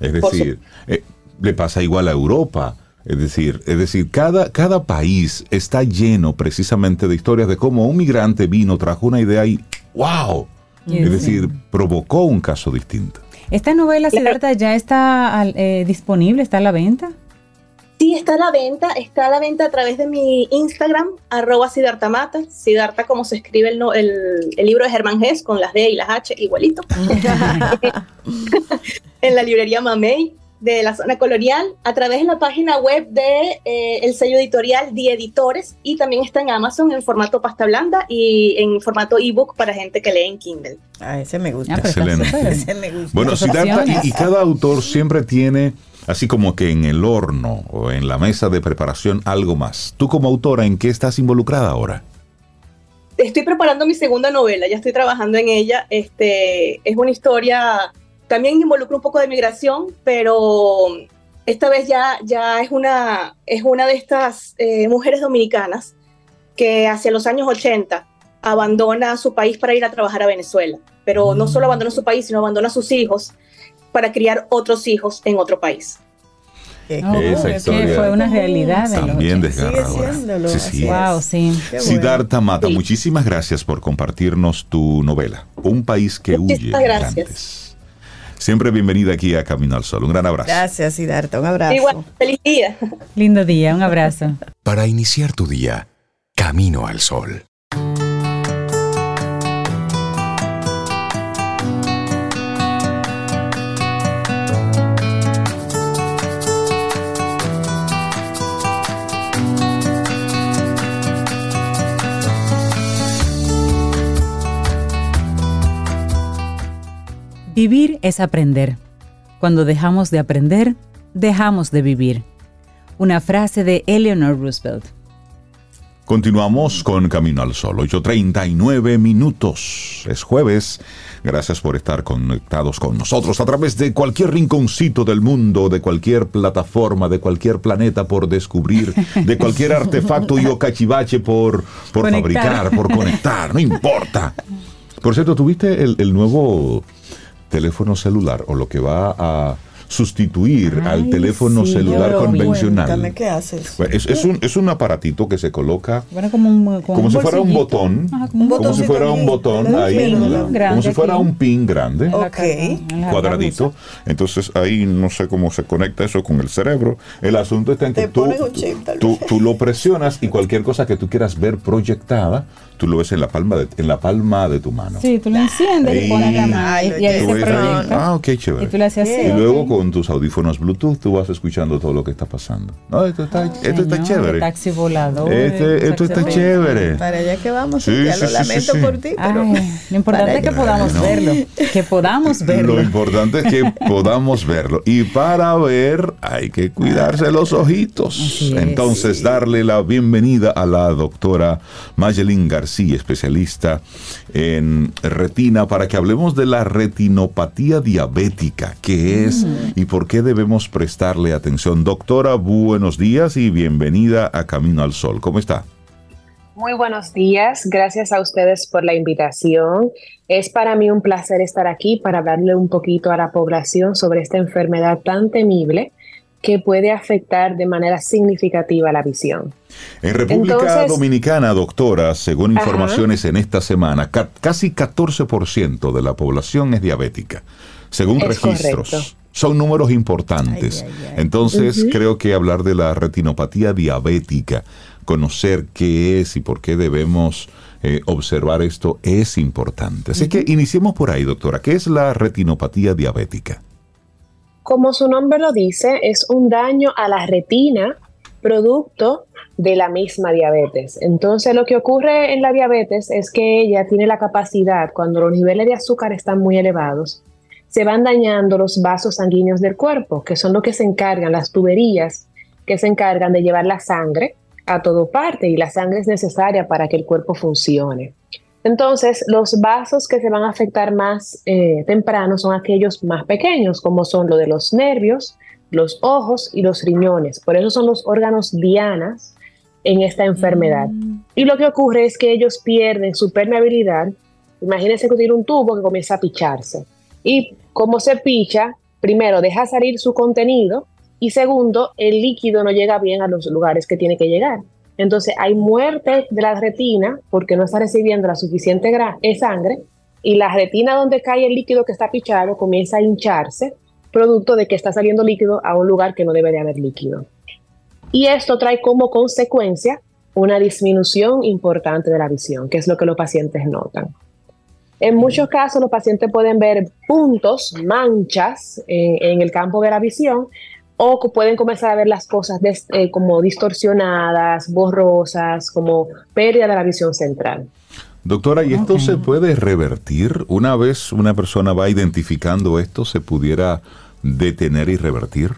Es decir, eh, le pasa igual a Europa. Es decir, es decir cada, cada país está lleno precisamente de historias de cómo un migrante vino, trajo una idea y ¡wow! Es decir, provocó un caso distinto. ¿Esta novela, Siddhartha, ya está eh, disponible? ¿Está a la venta? Sí, está a la venta, está a la venta a través de mi Instagram, arroba Sidartamata, Sidarta como se escribe el, el, libro de Germán Gess, con las D y las H igualito, en la librería Mamey de la zona colonial, a través de la página web de eh, el sello editorial de Editores y también está en Amazon en formato pasta blanda y en formato ebook para gente que lee en Kindle. Ah, ese me gusta. Excelente. ese me gusta. Bueno, Siddhartha, y cada autor siempre tiene así como que en el horno o en la mesa de preparación algo más. Tú como autora, ¿en qué estás involucrada ahora? Estoy preparando mi segunda novela, ya estoy trabajando en ella. Este, es una historia, también involucra un poco de migración, pero esta vez ya, ya es, una, es una de estas eh, mujeres dominicanas que hacia los años 80 abandona su país para ir a trabajar a Venezuela. Pero no solo abandona su país, sino abandona a sus hijos para criar otros hijos en otro país. Esa historia fue una realidad. También desgarradora. Sí, sí. Wow, sí. Siddhartha Mata, muchísimas gracias por compartirnos tu novela, Un país que huye. Gracias. Siempre bienvenida aquí a Camino al Sol. Un gran abrazo. Gracias, Siddhartha. Un abrazo. Igual, feliz día. Lindo día, un abrazo. Para iniciar tu día, Camino al Sol. Vivir es aprender. Cuando dejamos de aprender, dejamos de vivir. Una frase de Eleanor Roosevelt. Continuamos con Camino al Sol, 8.39 minutos. Es jueves. Gracias por estar conectados con nosotros a través de cualquier rinconcito del mundo, de cualquier plataforma, de cualquier planeta por descubrir, de cualquier artefacto y o cachivache por, por fabricar, por conectar, no importa. Por cierto, ¿tuviste el, el nuevo teléfono celular o lo que va a sustituir al teléfono celular convencional. ¿Qué haces? Es, es, un, es un aparatito que se coloca Bueno, como, un, como, si fuera un botón, Ajá, como un como si fuera un botón un ahí, pin en la- grande como si fuera aquí. un pin grande, cuadradito. Entonces ahí no sé cómo se conecta eso con el cerebro. El asunto está en que tú, ponen un chip, tal tú, vez. tú lo presionas y cualquier cosa que tú quieras ver proyectada, tú lo ves en la palma de, en la palma de tu mano. Sí, tú lo enciendes Ahí. y pones la mano Ay, y, lo y ahí Tú se ves ahí, proyecta. ah, ok, chévere. Y tú le haces así. Y luego con tus audífonos Bluetooth tú vas escuchando todo lo que está pasando. No, esto está, esto está chévere. Taxi volador. Este- esto está chévere. Para allá que vamos, Sí, ya sí, lo sí, lamento sí, sí. por ti, pero Ay, lo importante es que podamos verlo. Que podamos verlo. Lo importante es que podamos verlo. Y para ver hay que cuidarse los ojitos. Así es. Entonces, darle la bienvenida a la doctora Mayelin García, especialista en retina, para que hablemos de la retinopatía diabética, qué es y por qué debemos prestarle atención. Doctora, buenos días y bienvenida a Camino al Sol. ¿Cómo está? Muy buenos días, gracias a ustedes por la invitación. Es para mí un placer estar aquí para hablarle un poquito a la población sobre esta enfermedad tan temible que puede afectar de manera significativa la visión. En República Entonces- Dominicana, doctora, según Ajá. informaciones en esta semana, ca- casi 14% de la población es diabética, según Es registros. correcto. Son números importantes. Ay, ay, ay. Entonces, creo que hablar de la retinopatía diabética, conocer qué es y por qué debemos eh, observar esto es importante. Así que iniciemos por ahí, doctora. ¿Qué es la retinopatía diabética? Como su nombre lo dice, es un daño a la retina producto de la misma diabetes. Entonces, lo que ocurre en la diabetes es que ella tiene la capacidad, cuando los niveles de azúcar están muy elevados, se van dañando los vasos sanguíneos del cuerpo, que son los que se encargan, las tuberías que se encargan de llevar la sangre a todo parte y la sangre es necesaria para que el cuerpo funcione. Entonces, los vasos que se van a afectar más eh, temprano son aquellos más pequeños, como son los de los nervios, los ojos y los riñones. Por eso son los órganos dianas en esta enfermedad. Y lo que ocurre es que ellos pierden su permeabilidad. Imagínense que tiene un tubo que comienza a picharse. Y como se picha, primero deja salir su contenido y segundo, el líquido no llega bien a los lugares que tiene que llegar. Entonces hay muerte de la retina porque no está recibiendo la suficiente eh, sangre y la retina donde cae el líquido que está pichado comienza a hincharse, producto de que está saliendo líquido a un lugar que no debe de haber líquido. Y esto trae como consecuencia una disminución importante de la visión, que es lo que los pacientes notan. En muchos casos los pacientes pueden ver puntos, manchas en el campo de la visión o pueden comenzar a ver las cosas des- eh, como distorsionadas, borrosas, como pérdida de la visión central. Doctora, ¿y esto se puede revertir? Una vez una persona va identificando esto, ¿se pudiera detener y revertir?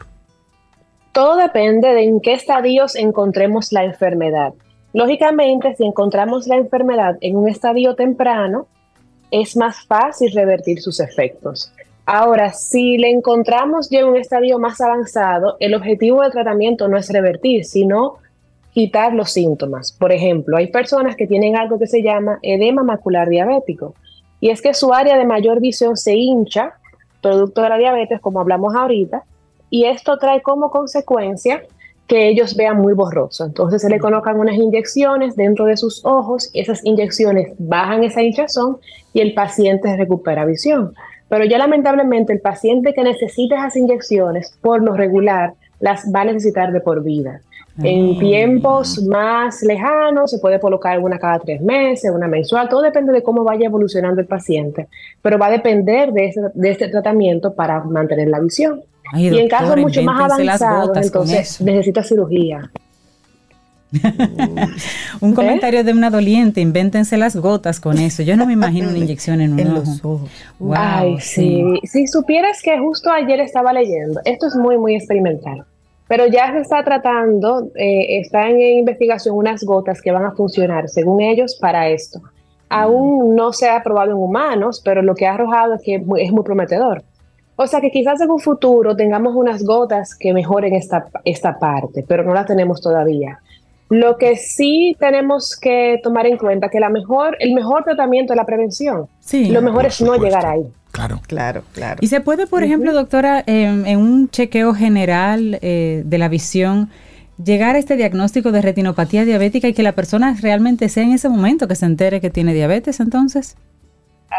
Todo depende de en qué estadios encontremos la enfermedad. Lógicamente, si encontramos la enfermedad en un estadio temprano, es más fácil revertir sus efectos. Ahora, si le encontramos ya en un estadio más avanzado, el objetivo del tratamiento no es revertir, sino quitar los síntomas. Por ejemplo, hay personas que tienen algo que se llama edema macular diabético, y es que su área de mayor visión se hincha, producto de la diabetes, como hablamos ahorita, y esto trae como consecuencia que ellos vean muy borroso. Entonces se le colocan unas inyecciones dentro de sus ojos, esas inyecciones bajan esa hinchazón y el paciente recupera visión. Pero ya lamentablemente el paciente que necesita esas inyecciones, por lo regular, las va a necesitar de por vida. En tiempos más lejanos se puede colocar una cada tres meses, una mensual, todo depende de cómo vaya evolucionando el paciente, pero va a depender de, ese- de este tratamiento para mantener la visión. Ay, y en casos mucho más avanzados, entonces necesita cirugía. Un ¿Eh? comentario de una doliente, invéntense las gotas con eso. Yo no me imagino una inyección en un en ojo. los ojos. Wow, Ay, sí. Si supieras que justo ayer estaba leyendo, esto es muy, muy experimental. Pero ya se está tratando, eh, están en investigación unas gotas que van a funcionar, según ellos, para esto. Aún no se ha probado en humanos, pero lo que ha arrojado es que es muy prometedor. O sea que quizás en un futuro tengamos unas gotas que mejoren esta, esta parte, pero no la tenemos todavía. Lo que sí tenemos que tomar en cuenta que la mejor, el mejor tratamiento es la prevención. Sí, lo mejor es no llegar ahí. Claro, claro, claro. Y se puede, por ejemplo, doctora, en un chequeo general eh, de la visión, llegar a este diagnóstico de retinopatía diabética y que la persona realmente sea en ese momento que se entere que tiene diabetes, entonces.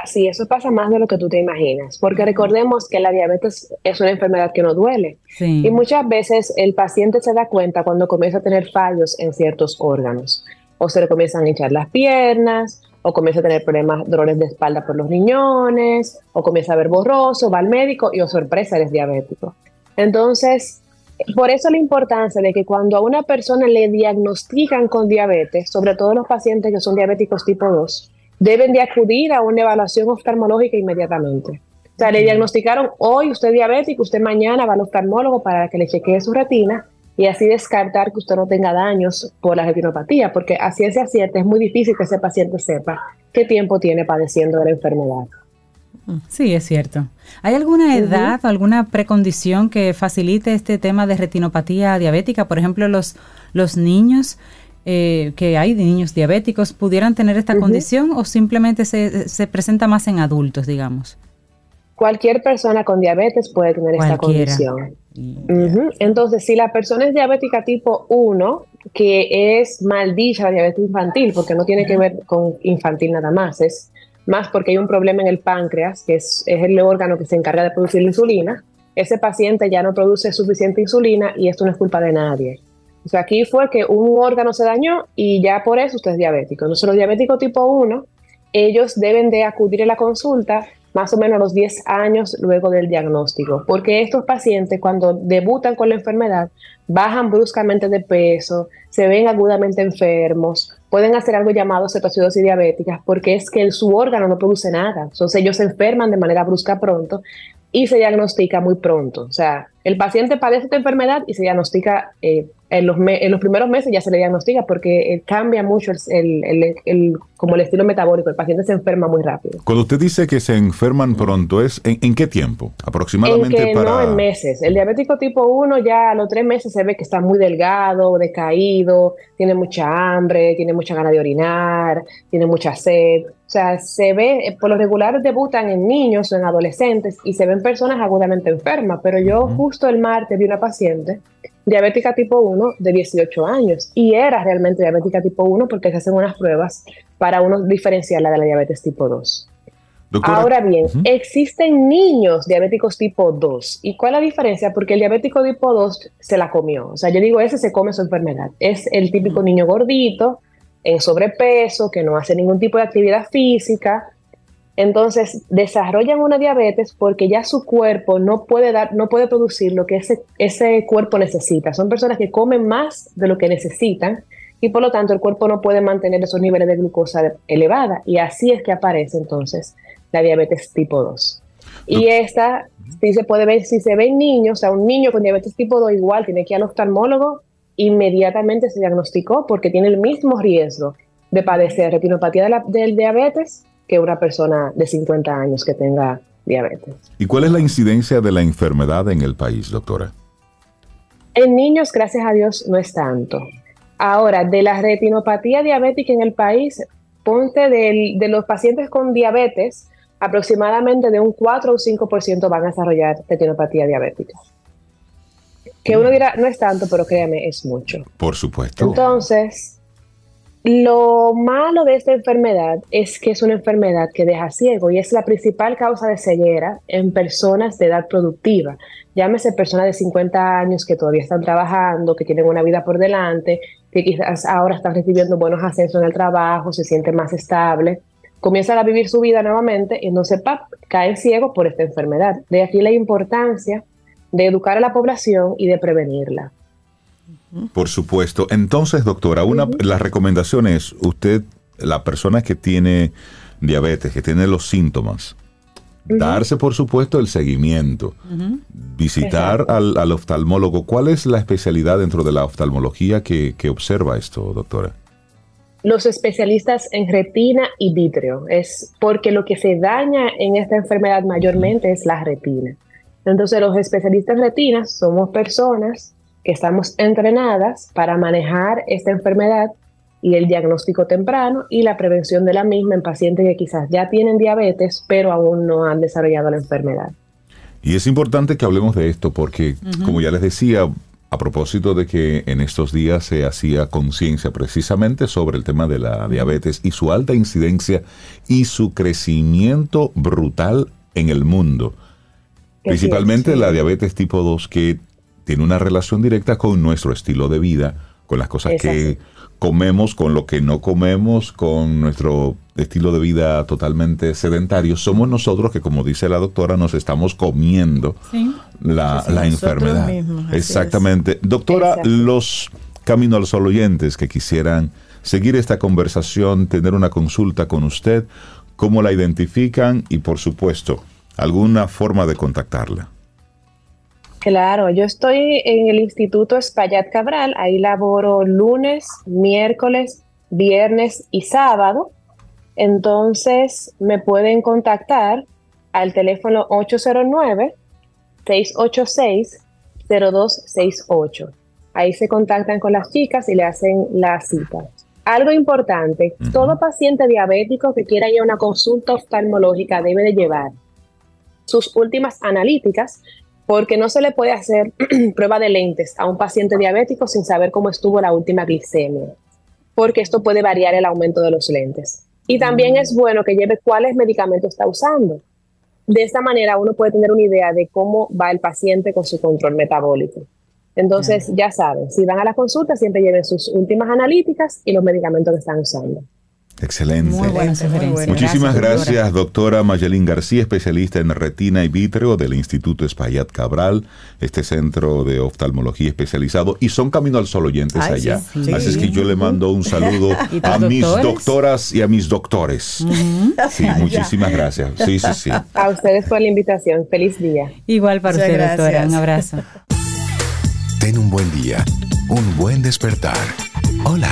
Así, eso pasa más de lo que tú te imaginas, porque recordemos que la diabetes es una enfermedad que no duele. Y muchas veces el paciente se da cuenta cuando comienza a tener fallos en ciertos órganos, o se le comienzan a hinchar las piernas, o comienza a tener problemas, dolores de espalda por los riñones, o comienza a ver borroso, va al médico y, oh sorpresa, eres diabético. Entonces, por eso la importancia de que cuando a una persona le diagnostican con diabetes, sobre todo los pacientes que son diabéticos tipo 2, deben de acudir a una evaluación oftalmológica inmediatamente. O sea, le diagnosticaron hoy usted es diabético, usted mañana va al oftalmólogo para que le chequee su retina y así descartar que usted no tenga daños por la retinopatía, porque a ciencia cierta es muy difícil que ese paciente sepa qué tiempo tiene padeciendo de la enfermedad. Sí, es cierto. ¿Hay alguna edad o alguna precondición que facilite este tema de retinopatía diabética? Por ejemplo, los, los niños eh, que hay de niños diabéticos pudieran tener esta condición o simplemente se, se, presenta más en adultos, digamos? Cualquier persona con diabetes puede tener esta condición. Entonces, si la persona es diabética tipo 1, que es maldita la diabetes infantil, porque no tiene que ver con infantil nada más, es más porque hay un problema en el páncreas, que es, es el órgano que se encarga de producir la insulina, ese paciente ya no produce suficiente insulina y esto no es culpa de nadie. O sea, aquí fue que un órgano se dañó y ya por eso usted es diabético. Entonces, los diabéticos tipo 1, ellos deben de acudir a la consulta más o menos a los 10 años luego del diagnóstico, porque estos pacientes cuando debutan con la enfermedad bajan bruscamente de peso, se ven agudamente enfermos, pueden hacer algo llamado cetoacidosis diabética, porque es que su órgano no produce nada, entonces ellos se enferman de manera brusca pronto y se diagnostica muy pronto. O sea, el paciente padece esta enfermedad y se diagnostica eh, en, los en los primeros meses, ya se le diagnostica porque eh, cambia mucho el, el, el, como el estilo metabólico. El paciente se enferma muy rápido. Cuando usted dice que se enferman pronto, ¿es en, qué tiempo? Aproximadamente en para... No, en meses. El diabético tipo 1 ya a los tres meses se ve que está muy delgado, decaído, tiene mucha hambre, tiene mucha ganas de orinar, tiene mucha sed. O sea, se ve, eh, por lo regular debutan en niños o en adolescentes y se ven personas agudamente enfermas, pero yo justo el martes vi una paciente diabética tipo 1 de 18 años y era realmente diabética tipo 1 porque se hacen unas pruebas para uno diferenciarla de la diabetes tipo 2. Ahora bien, existen niños diabéticos tipo 2. ¿Y cuál es la diferencia? Porque el diabético tipo 2 se la comió. O sea, yo digo, ese se come su enfermedad. Es el típico niño gordito, en sobrepeso, que no hace ningún tipo de actividad física. Entonces, desarrollan una diabetes porque ya su cuerpo no puede dar, no puede producir lo que ese, ese cuerpo necesita. Son personas que comen más de lo que necesitan y por lo tanto el cuerpo no puede mantener esos niveles de glucosa elevada y así es que aparece entonces la diabetes tipo 2. Y esta si se puede ver, si se ve en niños, o sea, un niño con diabetes tipo 2 igual tiene que ir al oftalmólogo inmediatamente se diagnosticó porque tiene el mismo riesgo de padecer retinopatía del diabetes que una persona de 50 años que tenga diabetes. ¿Y cuál es la incidencia de la enfermedad en el país, doctora? En niños, gracias a Dios, no es tanto. Ahora, de la retinopatía diabética en el país, ponte de los pacientes con diabetes, aproximadamente de un 4 o 5% van a desarrollar retinopatía diabética. Que uno dirá, no es tanto, pero créame, es mucho. Por supuesto. Entonces, lo malo de esta enfermedad es que es una enfermedad que deja ciego y es la principal causa de ceguera en personas de edad productiva. Llámese personas de 50 años que todavía están trabajando, que tienen una vida por delante, que quizás ahora están recibiendo buenos ascensos en el trabajo, se sienten más estables, comienzan a vivir su vida nuevamente y no sepa, caen ciegos por esta enfermedad. De aquí la importancia de educar a la población y de prevenirla. Por supuesto. Entonces, doctora, una, la recomendación es, usted, la persona que tiene diabetes, que tiene los síntomas, darse, por supuesto, el seguimiento, visitar al, al oftalmólogo. ¿Cuál es la especialidad dentro de la oftalmología que, que observa esto, doctora? los especialistas en retina y vítreo. Es porque lo que se daña en esta enfermedad mayormente es la retina. Entonces los especialistas en retina somos personas que estamos entrenadas para manejar esta enfermedad y el diagnóstico temprano y la prevención de la misma en pacientes que quizás ya tienen diabetes pero aún no han desarrollado la enfermedad. Y es importante que hablemos de esto porque, como ya les decía, a propósito de que en estos días se hacía conciencia precisamente sobre el tema de la diabetes y su alta incidencia y su crecimiento brutal en el mundo. Principalmente la diabetes tipo 2 que tiene una relación directa con nuestro estilo de vida, con las cosas que comemos, con lo que no comemos, con nuestro estilo de vida totalmente sedentario, somos nosotros que, como dice la doctora, nos estamos comiendo la, enfermedad. Exactamente. Doctora, los Camino al Sol oyentes que quisieran seguir esta conversación, tener una consulta con usted, ¿cómo la identifican? Y por supuesto, alguna forma de contactarla. Claro, yo estoy en el Instituto Espaillat Cabral, ahí laboro lunes, miércoles, viernes y sábado. Entonces me pueden contactar al teléfono 809-686-0268. Ahí se contactan con las chicas y le hacen la cita. Algo importante, todo paciente diabético que quiera ir a una consulta oftalmológica debe de llevar sus últimas analíticas porque no se le puede hacer prueba de lentes a un paciente diabético sin saber cómo estuvo la última glicemia, porque esto puede variar el aumento de los lentes. Y también es bueno que lleve cuáles medicamentos está usando. De esta manera uno puede tener una idea de cómo va el paciente con su control metabólico. Entonces, ya saben, si van a la consulta, siempre lleven sus últimas analíticas y los medicamentos que están usando. Excelente. Muy buena Muchísimas gracias, doctora Mayelín García, especialista en retina y vítreo del Instituto Espaillat Cabral, este centro de oftalmología especializado. Y son Camino al Sol oyentes allá. Así es que yo le mando un saludo a mis doctoras y a mis doctores. Sí, muchísimas gracias. Sí, sí, sí. A ustedes por la invitación. Feliz día. Igual para usted, doctora. Un abrazo. Ten un buen día, un buen despertar. Hola.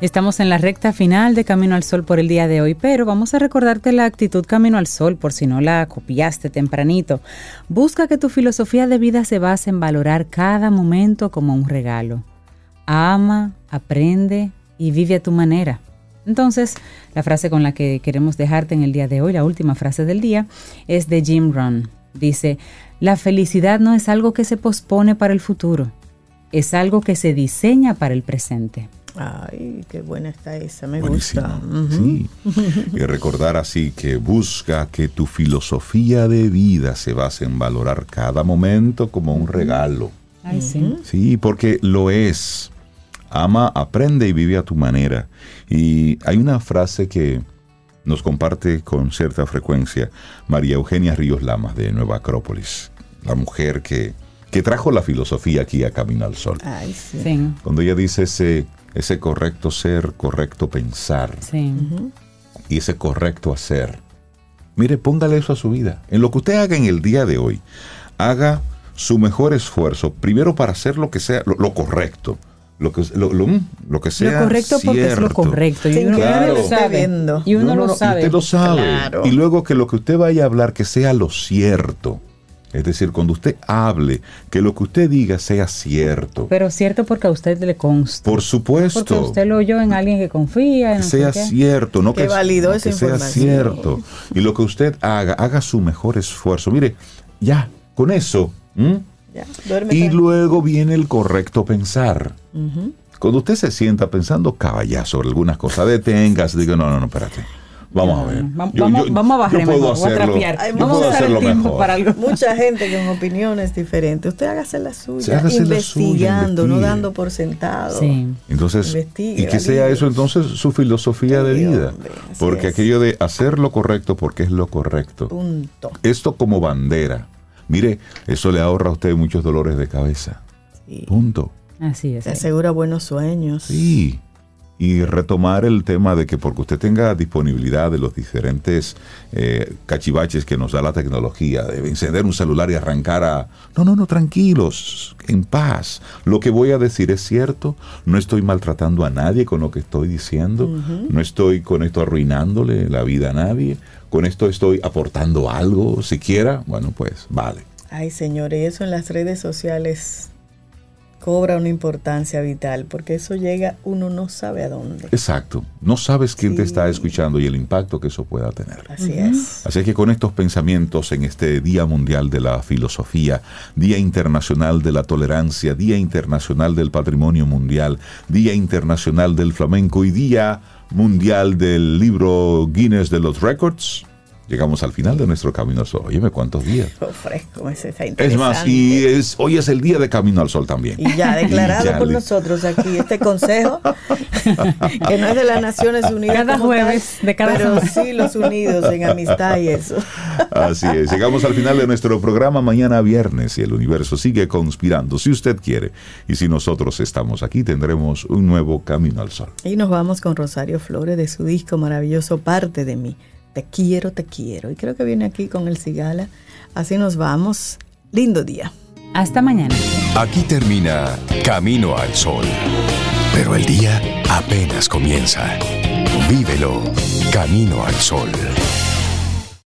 Estamos en la recta final de Camino al Sol por el día de hoy, pero vamos a recordarte la actitud Camino al Sol por si no la copiaste tempranito. Busca que tu filosofía de vida se base en valorar cada momento como un regalo. Ama, aprende y vive a tu manera. Entonces, la frase con la que queremos dejarte en el día de hoy, la última frase del día, es de Jim Rohn. Dice, la felicidad no es algo que se pospone para el futuro, es algo que se diseña para el presente. Ay, qué buena está esa, me gusta. Sí. Y recordar así que busca que tu filosofía de vida se base en valorar cada momento como un regalo. Ay, sí. Sí, porque lo es. Ama, aprende y vive a tu manera. Y hay una frase que nos comparte con cierta frecuencia María Eugenia Ríos Lamas de Nueva Acrópolis, la mujer que, que trajo la filosofía aquí a Camino al Sol. Ay, sí. Cuando ella dice ese ese correcto ser, correcto pensar y ese correcto hacer. Mire, póngale eso a su vida. En lo que usted haga en el día de hoy, haga su mejor esfuerzo, primero para hacer lo que sea lo, correcto. Lo que, lo, lo, que sea. Lo correcto porque es lo correcto. Y uno, lo sabe. Y uno lo sabe. Usted lo sabe. Y luego que lo que usted vaya a hablar que sea lo cierto. Es decir, cuando usted hable, que lo que usted diga sea cierto. Pero cierto porque a usted le consta. Por supuesto. Porque usted lo oyó en alguien que confía. que sea cierto, no que, que, que sea cierto. Y lo que usted haga, haga su mejor esfuerzo. Mire, ya, con eso. Ya, y luego viene el correcto pensar. Cuando usted se sienta pensando caballá sobre algunas cosas, detengas, diga, no, no, no, espérate. Vamos a ver. Vamos, Yo- vamos, yo- vamos a barrer yo puedo a. Ay, yo Vamos puedo a usar el hacerlo tiempo mejor. para algo. Mucha gente con opiniones diferentes. Usted hágase la suya, hágase la investigando, suya, no dando por sentado. Sí. Entonces, Investigue, y que la sea eso entonces su filosofía de vida. hombre, Porque es. aquello de hacer lo correcto porque es lo correcto. Punto. Esto como bandera. Mire, eso le ahorra a usted muchos dolores de cabeza. Sí. Punto. Así es. Te asegura buenos sueños. Sí. Y retomar el tema de que porque usted tenga disponibilidad de los diferentes eh, cachivaches que nos da la tecnología, de encender un celular y arrancar a... No, no, no, tranquilos, en paz. Lo que voy a decir es cierto, no estoy maltratando a nadie con lo que estoy diciendo, no estoy con esto arruinándole la vida a nadie, con esto estoy aportando algo, siquiera, bueno, pues vale. Ay, señores, eso en las redes sociales cobra una importancia vital, porque eso llega, uno no sabe a dónde. Exacto, no sabes quién te está escuchando y el impacto que eso pueda tener. Así es. Así que con estos pensamientos en este Día Mundial de la Filosofía, Día Internacional de la Tolerancia, Día Internacional del Patrimonio Mundial, Día Internacional del Flamenco y Día Mundial del Libro Guinness de los Records, llegamos al final de nuestro Camino al Sol. Óyeme, ¿cuántos días? Oh, fresco, ese está Es más, y es, hoy es el Día de Camino al Sol también. Y ya declarado Y ya por nosotros aquí este consejo, que no es de las Naciones Unidas. Cada tal, jueves de cada Pero semana. sí los unidos en amistad y eso. Así es, llegamos al final de nuestro programa mañana viernes y el universo sigue conspirando, si usted quiere. Y si nosotros estamos aquí, tendremos un nuevo Camino al Sol. Y nos vamos con Rosario Flores de su disco maravilloso Parte de mí. Te quiero, te quiero. Y creo que viene aquí con el Cigala. Así nos vamos. Lindo día. Hasta mañana. Aquí termina Camino al Sol. Pero el día apenas comienza. Vívelo Camino al Sol.